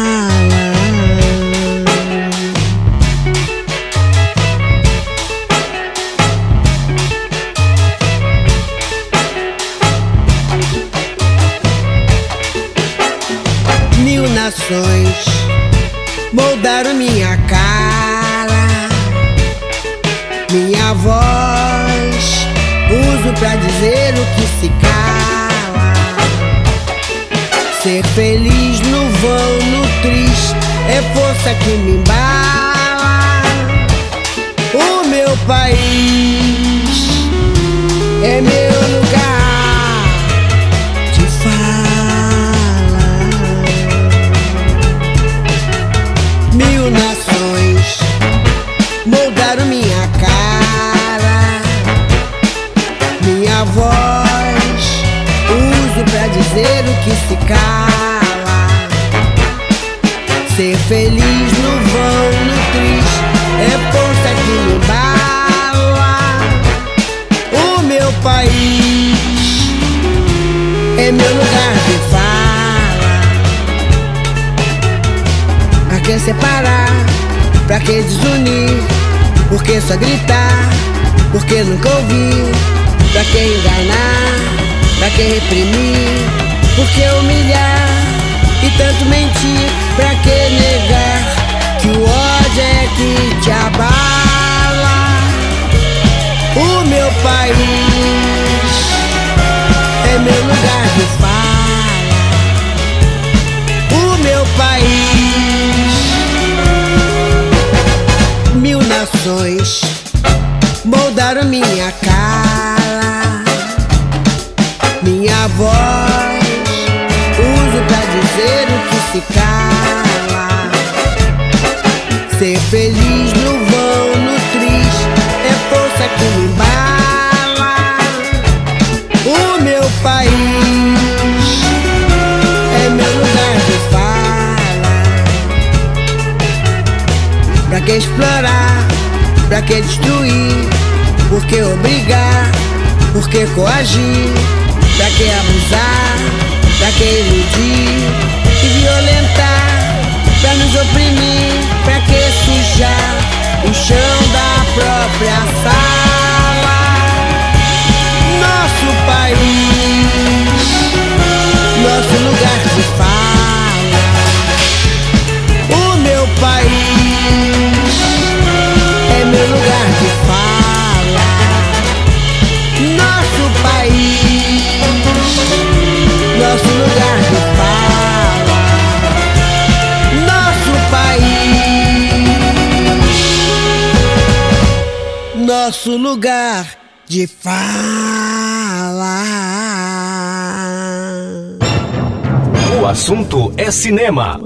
Cinema.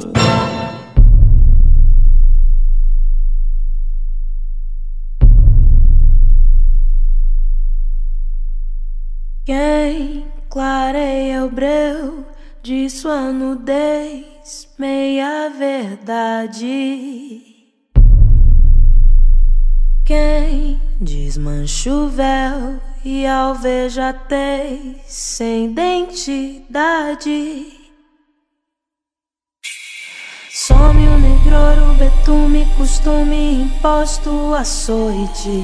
Quem clareia o breu de sua nudez, meia verdade. Quem desmancha o véu e alvejatez sem identidade. Some o negror, o betume, costume imposto açoite.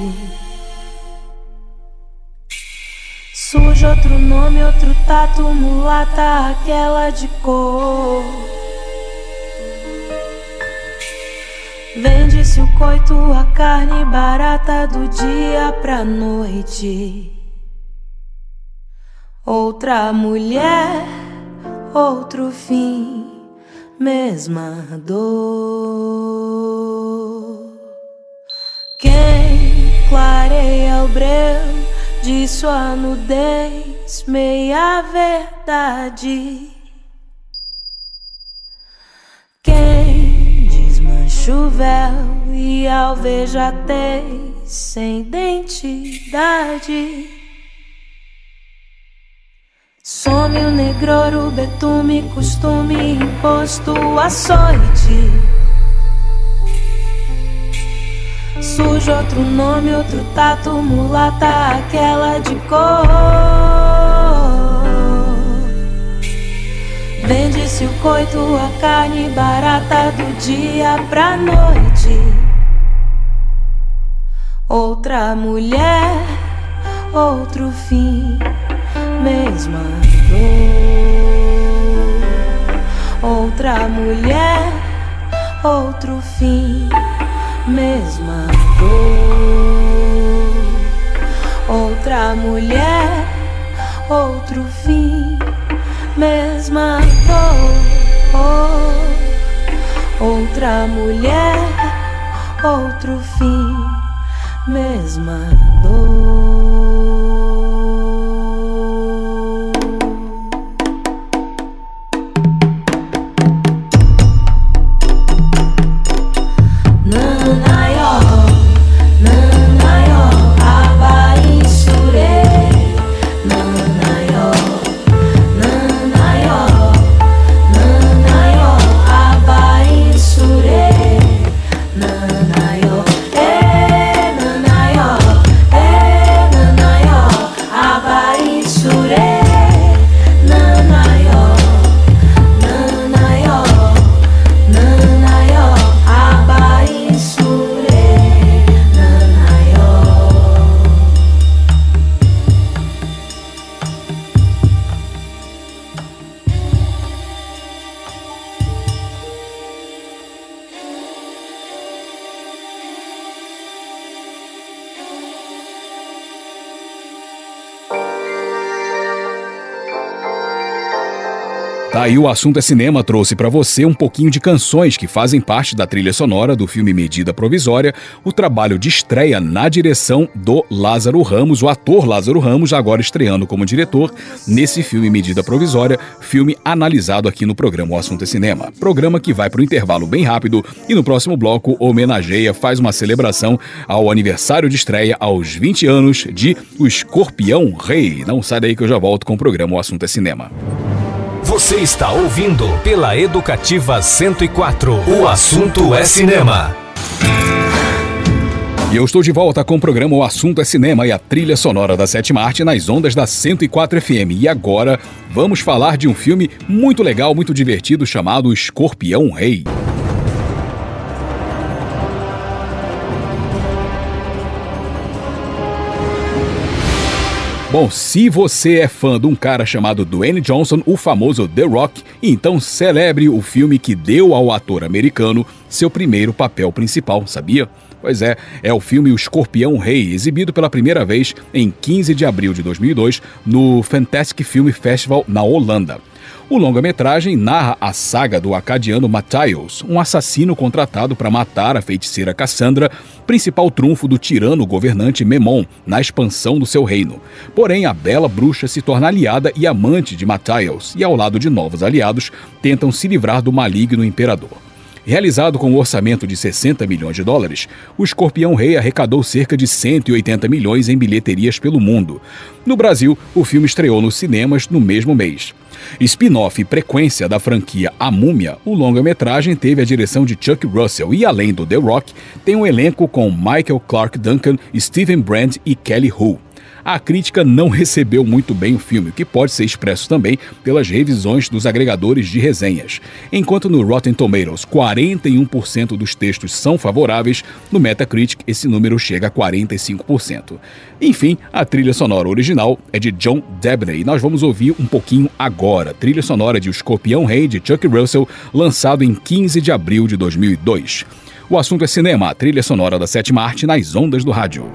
Surge outro nome, outro tato, mulata, aquela de cor. Vende-se o coito, a carne barata do dia pra noite. Outra mulher, outro fim, mesma dor. Quem clareia o breu de sua nudez, meia verdade. Quem desmancha o véu e alvejatez sem identidade. Some o negror, o betume, costume imposto, açoite. Surge outro nome, outro tato, mulata, aquela de cor. Vende-se o coito, a carne barata do dia pra noite. Outra mulher, outro fim, mesma dor. Outra mulher, outro fim mesma dor. Outra mulher, outro fim, mesma dor. Outra mulher, outro fim, mesma dor. Aí o assunto é cinema trouxe pra você um pouquinho de canções que fazem parte da trilha sonora do filme Medida Provisória, o trabalho de estreia na direção do Lázaro Ramos, o ator Lázaro Ramos, agora estreando como diretor nesse filme Medida Provisória, filme analisado aqui no programa O Assunto é Cinema. Programa que vai pro intervalo bem rápido e no próximo bloco homenageia, faz uma celebração ao aniversário de estreia aos 20 anos de O Escorpião Rei. Não sai daí que eu já volto com o programa O Assunto é Cinema. Você está ouvindo pela Educativa 104. O assunto é cinema. E eu estou de volta com o programa O Assunto é Cinema e a trilha sonora da Sétima Arte nas ondas da 104 FM. E agora vamos falar de um filme muito legal, muito divertido chamado Escorpião Rei. Bom, se você é fã de um cara chamado Dwayne Johnson, o famoso The Rock, então celebre o filme que deu ao ator americano seu primeiro papel principal, sabia? Pois é, é o filme O Escorpião Rei, exibido pela primeira vez em 15 de abril de 2002 no Fantastic Film Festival na Holanda. O longa-metragem narra a saga do acadiano Matthias, um assassino contratado para matar a feiticeira Cassandra, principal trunfo do tirano governante Memon na expansão do seu reino. Porém, a bela bruxa se torna aliada e amante de Matthias, e ao lado de novos aliados, tentam se livrar do maligno imperador. Realizado com um orçamento de 60 milhões de dólares, o Escorpião Rei arrecadou cerca de 180 milhões em bilheterias pelo mundo. No Brasil, o filme estreou nos cinemas no mesmo mês. Spin-off frequência da franquia A Múmia, o longa-metragem teve a direção de Chuck Russell e, além do The Rock, tem um elenco com Michael Clark Duncan, Stephen Brand e Kelly Hu a crítica não recebeu muito bem o filme, o que pode ser expresso também pelas revisões dos agregadores de resenhas. Enquanto no Rotten Tomatoes 41% dos textos são favoráveis, no Metacritic esse número chega a 45%. Enfim, a trilha sonora original é de John Debney e nós vamos ouvir um pouquinho agora. Trilha sonora de O Escorpião Rei de Chuck Russell, lançado em 15 de abril de 2002. O assunto é cinema, a trilha sonora da sétima arte nas ondas do rádio.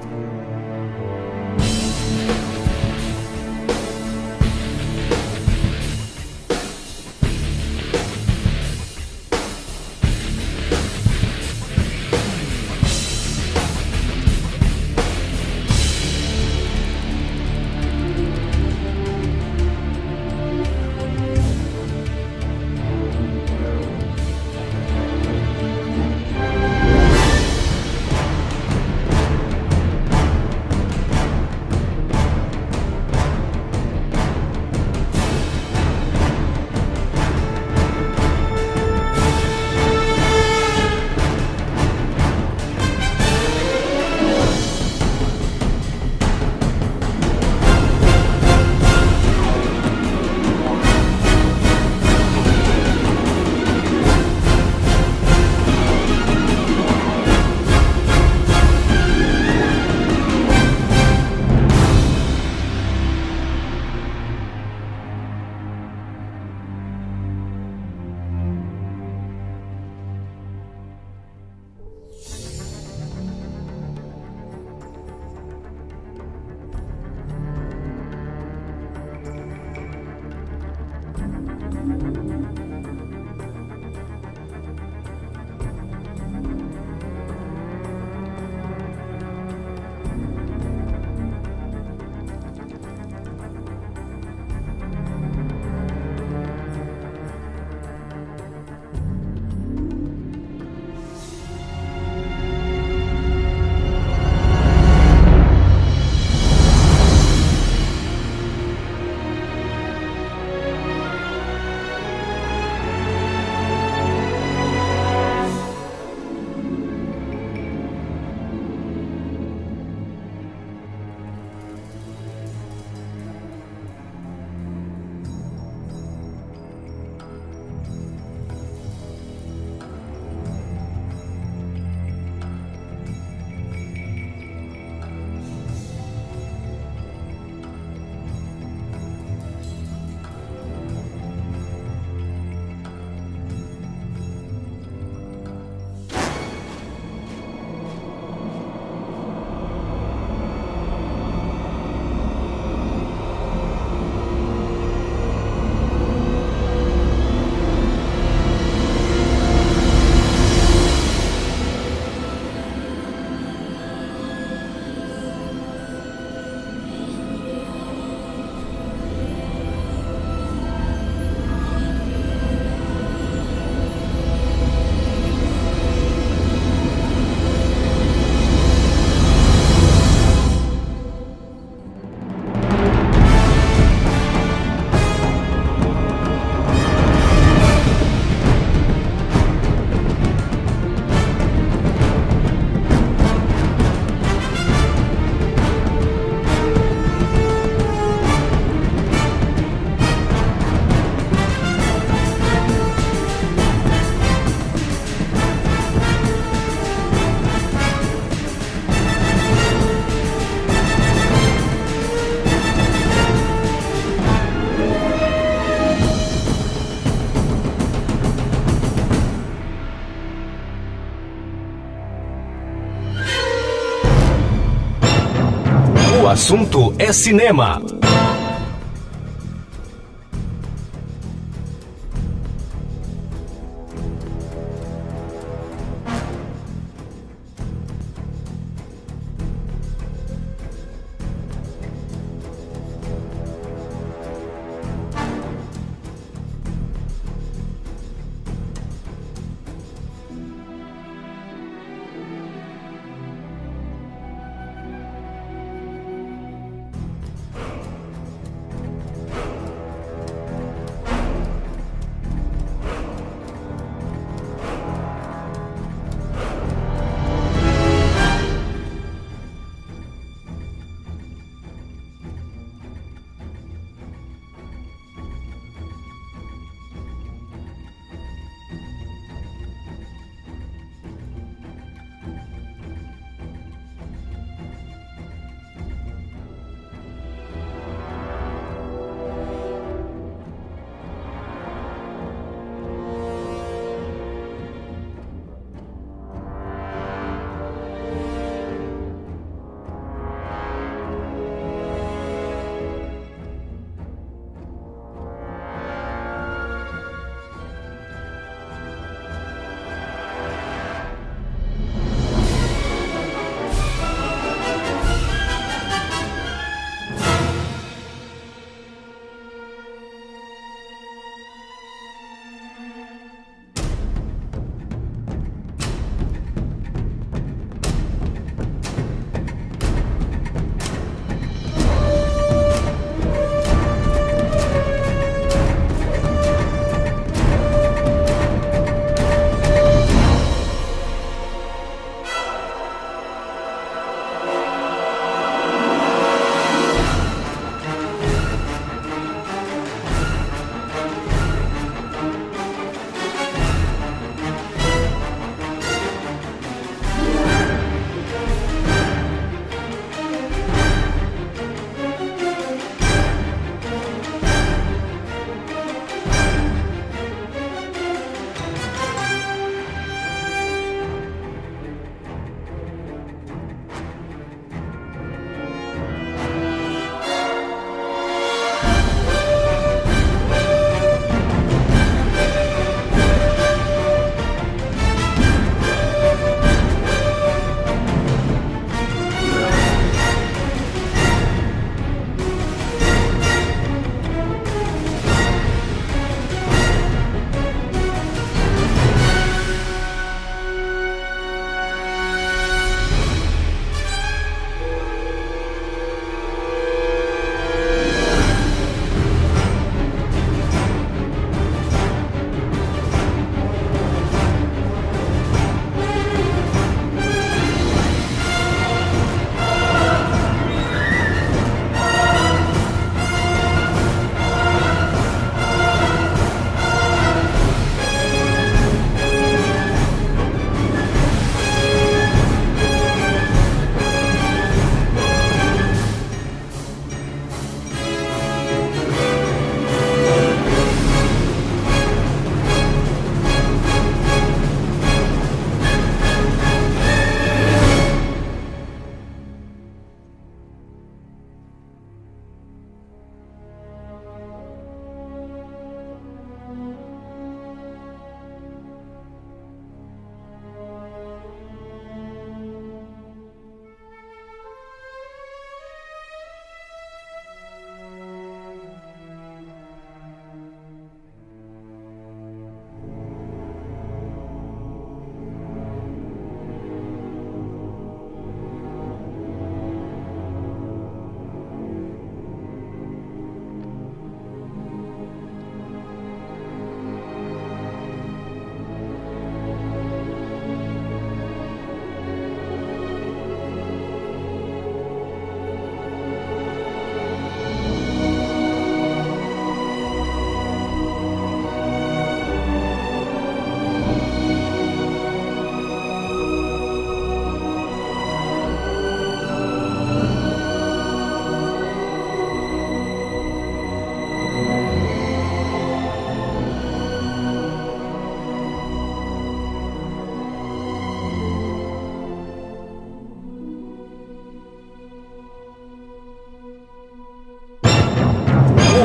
Assunto é cinema.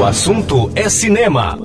O assunto é cinema.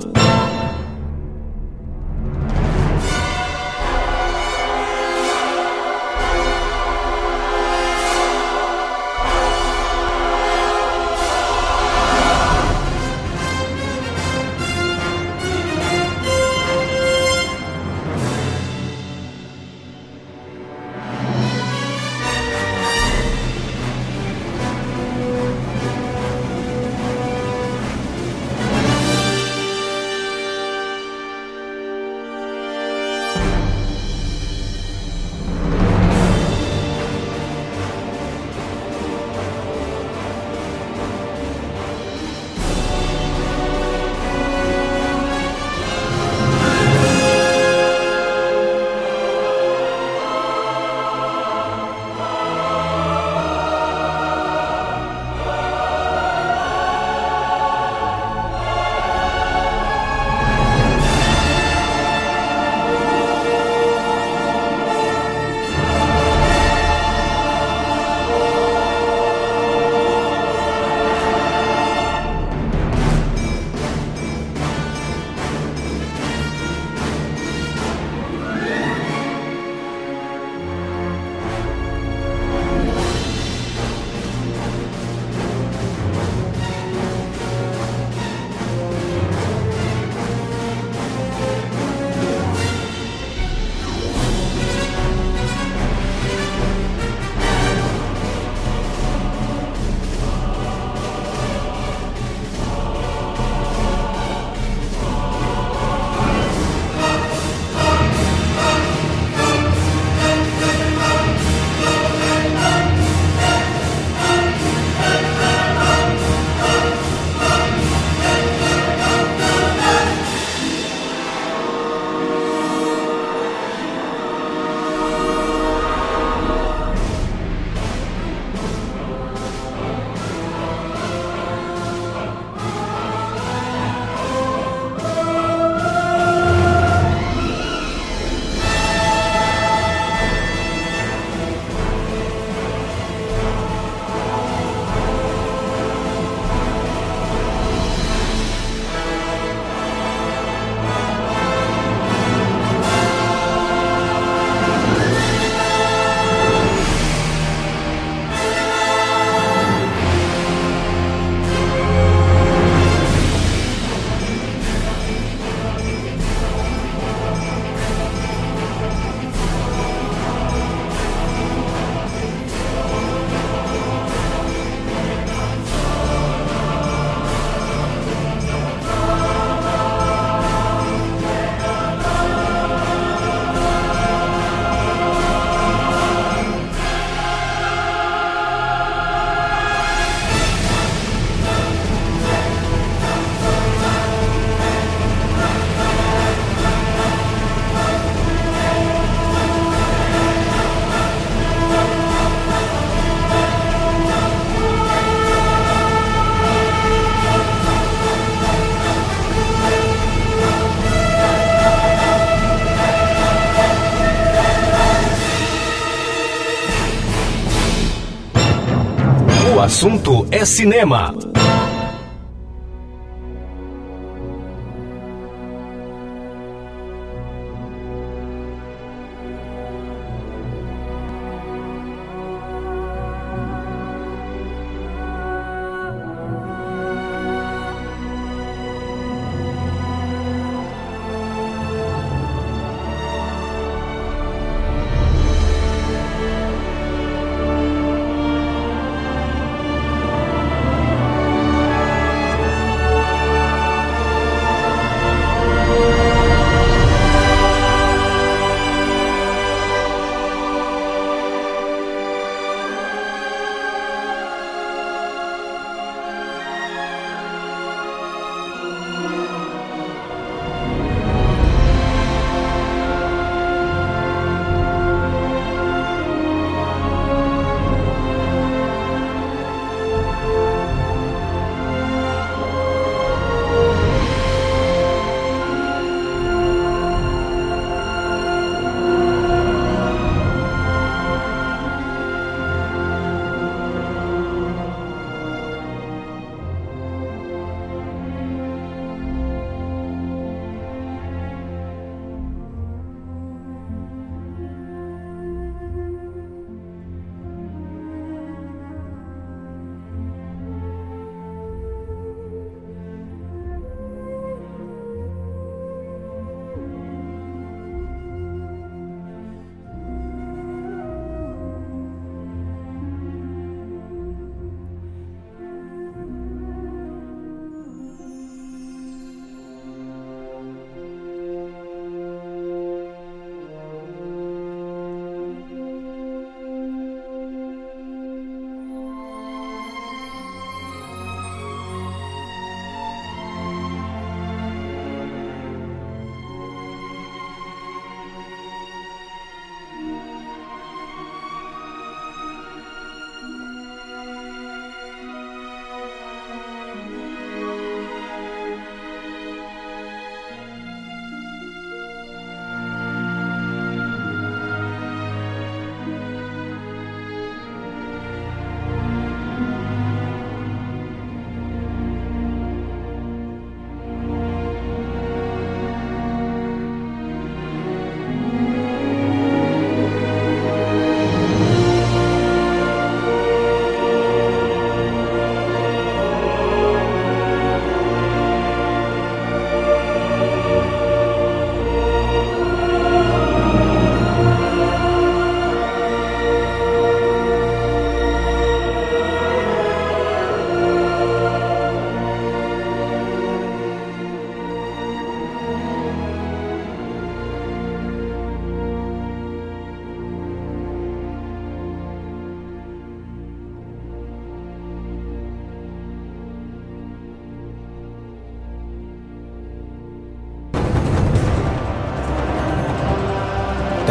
Assunto é cinema.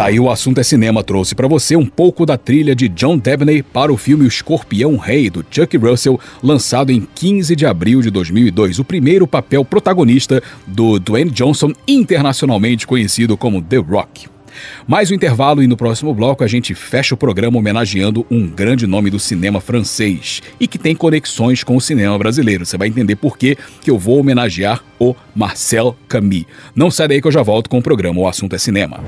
Aí o assunto é cinema trouxe pra você um pouco da trilha de John Debney para o filme O Escorpião Rei do Chuck Russell, lançado em 15 de abril de 2002, o primeiro papel protagonista do Dwayne Johnson, internacionalmente conhecido como The Rock. Mais um intervalo e no próximo bloco a gente fecha o programa homenageando um grande nome do cinema francês e que tem conexões com o cinema brasileiro. Você vai entender por que eu vou homenagear o Marcel Camus. Não sai daí que eu já volto com o programa O Assunto é Cinema.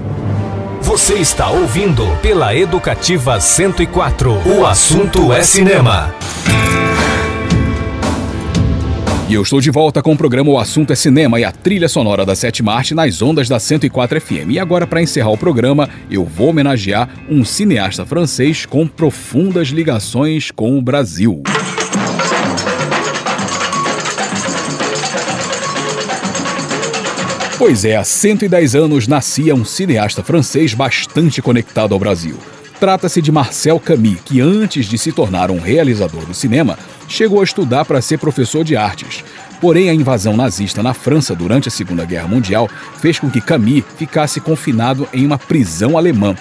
Você está ouvindo pela Educativa 104. O assunto é cinema. E eu estou de volta com o programa O Assunto é Cinema e a trilha sonora da Sétima Arte nas ondas da 104 FM. E agora, para encerrar o programa, eu vou homenagear um cineasta francês com profundas ligações com o Brasil. Pois é, há 110 anos nascia um cineasta francês bastante conectado ao Brasil. Trata-se de Marcel Camus, que antes de se tornar um realizador do cinema, chegou a estudar para ser professor de artes. Porém, a invasão nazista na França durante a Segunda Guerra Mundial fez com que Camus ficasse confinado em uma prisão alemã.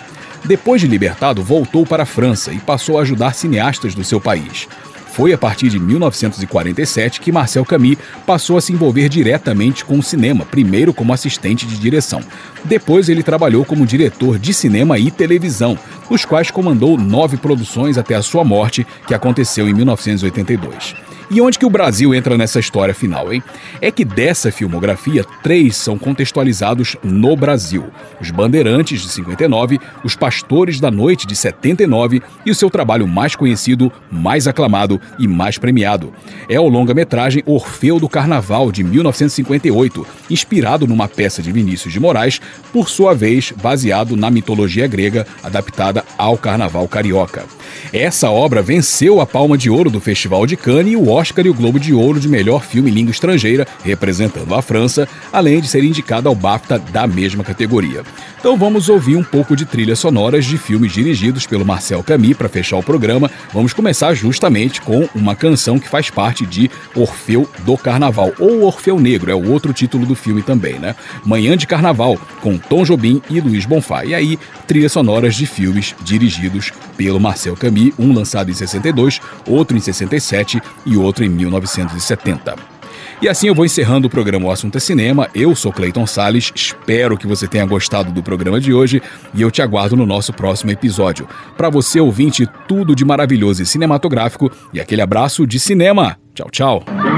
Depois de libertado, voltou para a França e passou a ajudar cineastas do seu país. Foi a partir de 1947 que Marcel Camus passou a se envolver diretamente com o cinema, primeiro como assistente de direção. Depois ele trabalhou como diretor de cinema e televisão, os quais comandou nove produções até a sua morte, que aconteceu em 1982. E onde que o Brasil entra nessa história final, hein? É que dessa filmografia, três são contextualizados no Brasil: Os Bandeirantes, de 59, Os Pastores da Noite, de 79 e o seu trabalho mais conhecido, mais aclamado e mais premiado. É o longa-metragem Orfeu do Carnaval, de 1958, inspirado numa peça de Vinícius de Moraes, por sua vez baseado na mitologia grega adaptada ao Carnaval carioca. Essa obra venceu a Palma de Ouro do Festival de Cannes e o Oscar e o Globo de Ouro de melhor filme em língua estrangeira, representando a França, além de ser indicado ao BAFTA da mesma categoria. Então vamos ouvir um pouco de trilhas sonoras de filmes dirigidos pelo Marcel Camus para fechar o programa. Vamos começar justamente com uma canção que faz parte de Orfeu do Carnaval, ou Orfeu Negro, é o outro título do filme também, né? Manhã de Carnaval, com Tom Jobim e Luiz Bonfá. E aí, trilhas sonoras de filmes dirigidos pelo Marcel Camus, um lançado em 62, outro em 67 e outro em 1970. E assim eu vou encerrando o programa O Assunto é Cinema. Eu sou Clayton Sales, espero que você tenha gostado do programa de hoje e eu te aguardo no nosso próximo episódio. Para você ouvinte, tudo de maravilhoso e cinematográfico e aquele abraço de cinema. Tchau, tchau.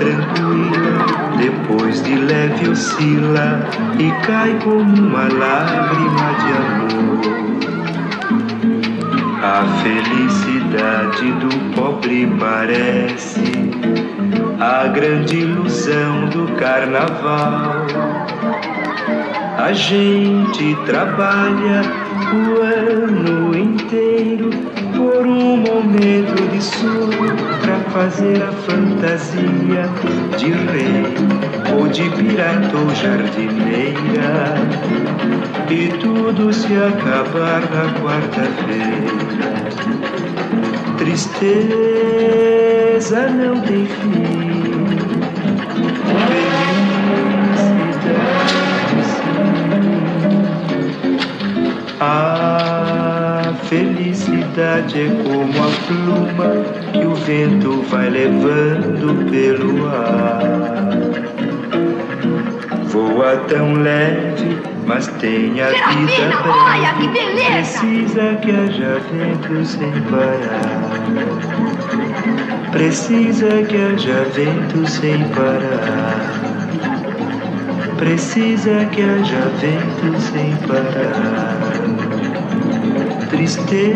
Tranquila, depois de leve oscila e cai como uma lágrima de amor. A felicidade do pobre parece a grande ilusão do carnaval. A gente trabalha o ano inteiro por um momento de sono para fazer a fantasia de rei ou de pirata ou jardineira. E tudo se acabar na quarta-feira. Tristeza não tem fim. A felicidade é como a pluma vento vai levando pelo ar. Voa tão leve, mas tem a vida olha que beleza! Precisa que haja vento sem parar. Precisa que haja vento sem parar. Precisa que haja vento sem parar. Tristeza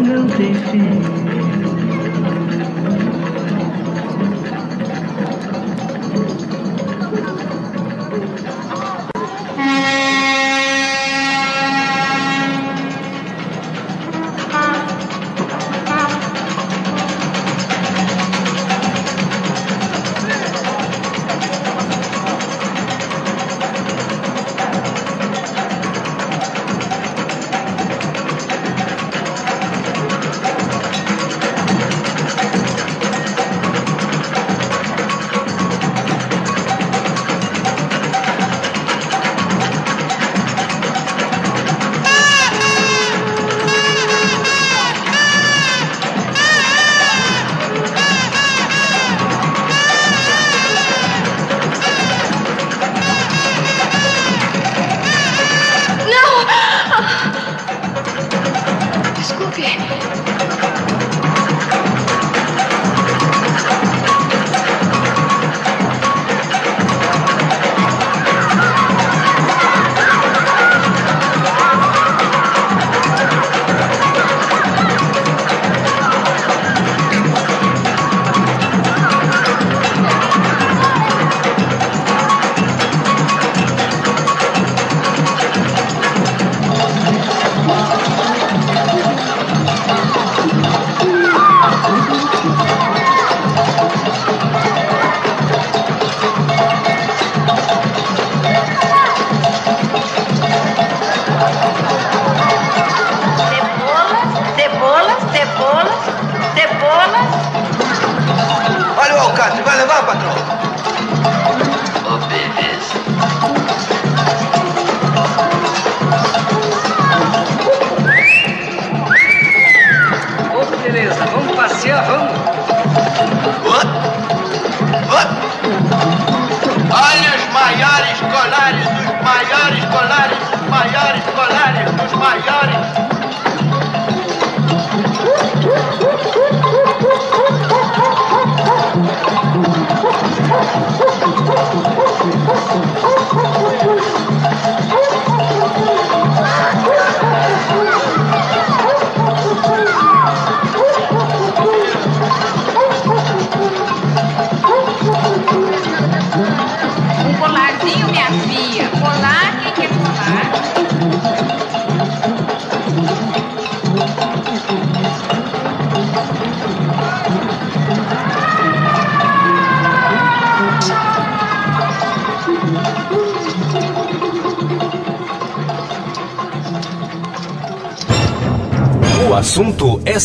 não tem fim.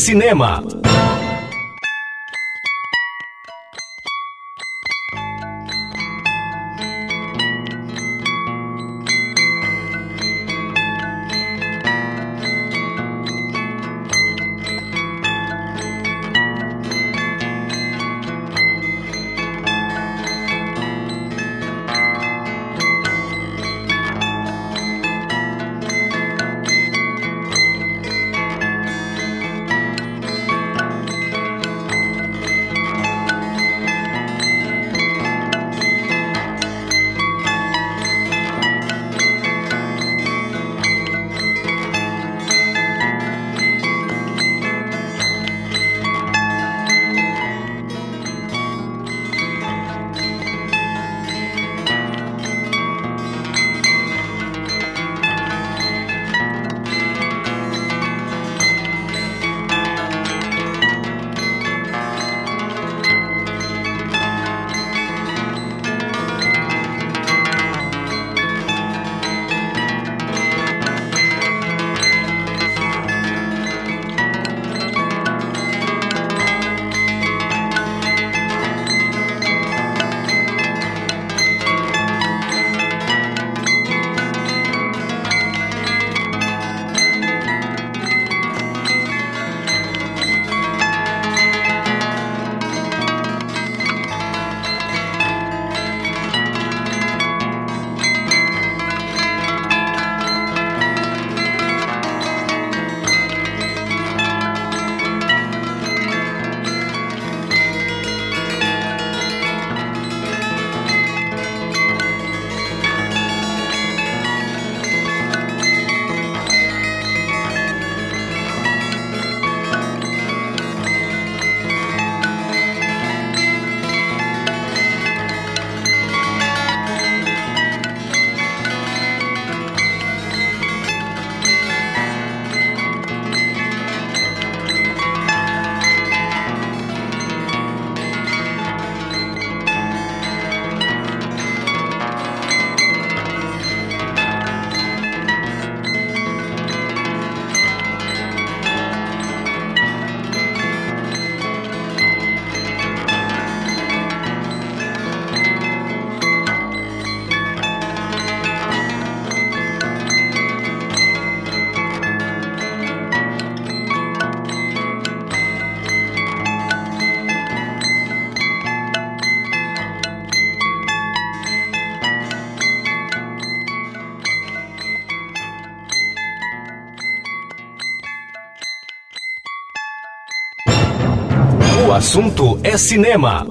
Cinema. assunto é cinema.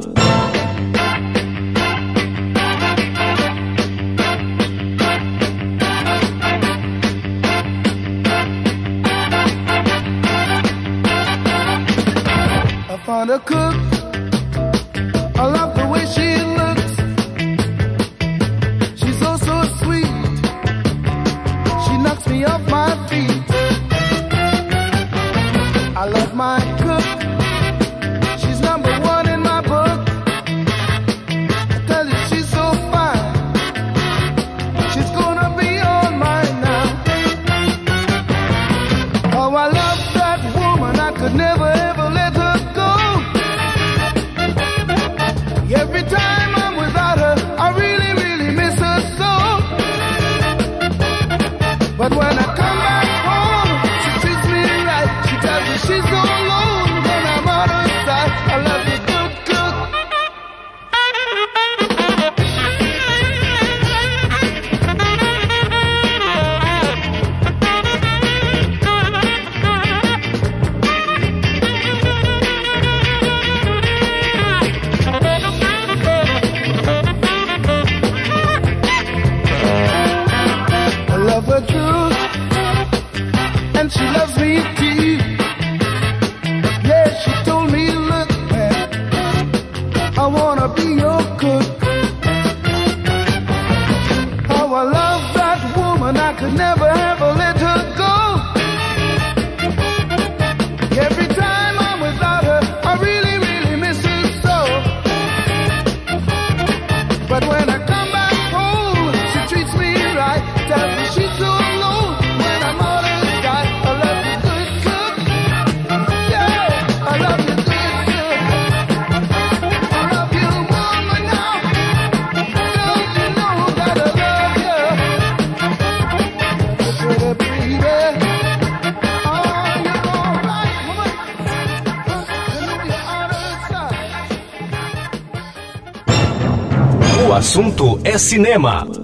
wherever little girl. assunto é cinema.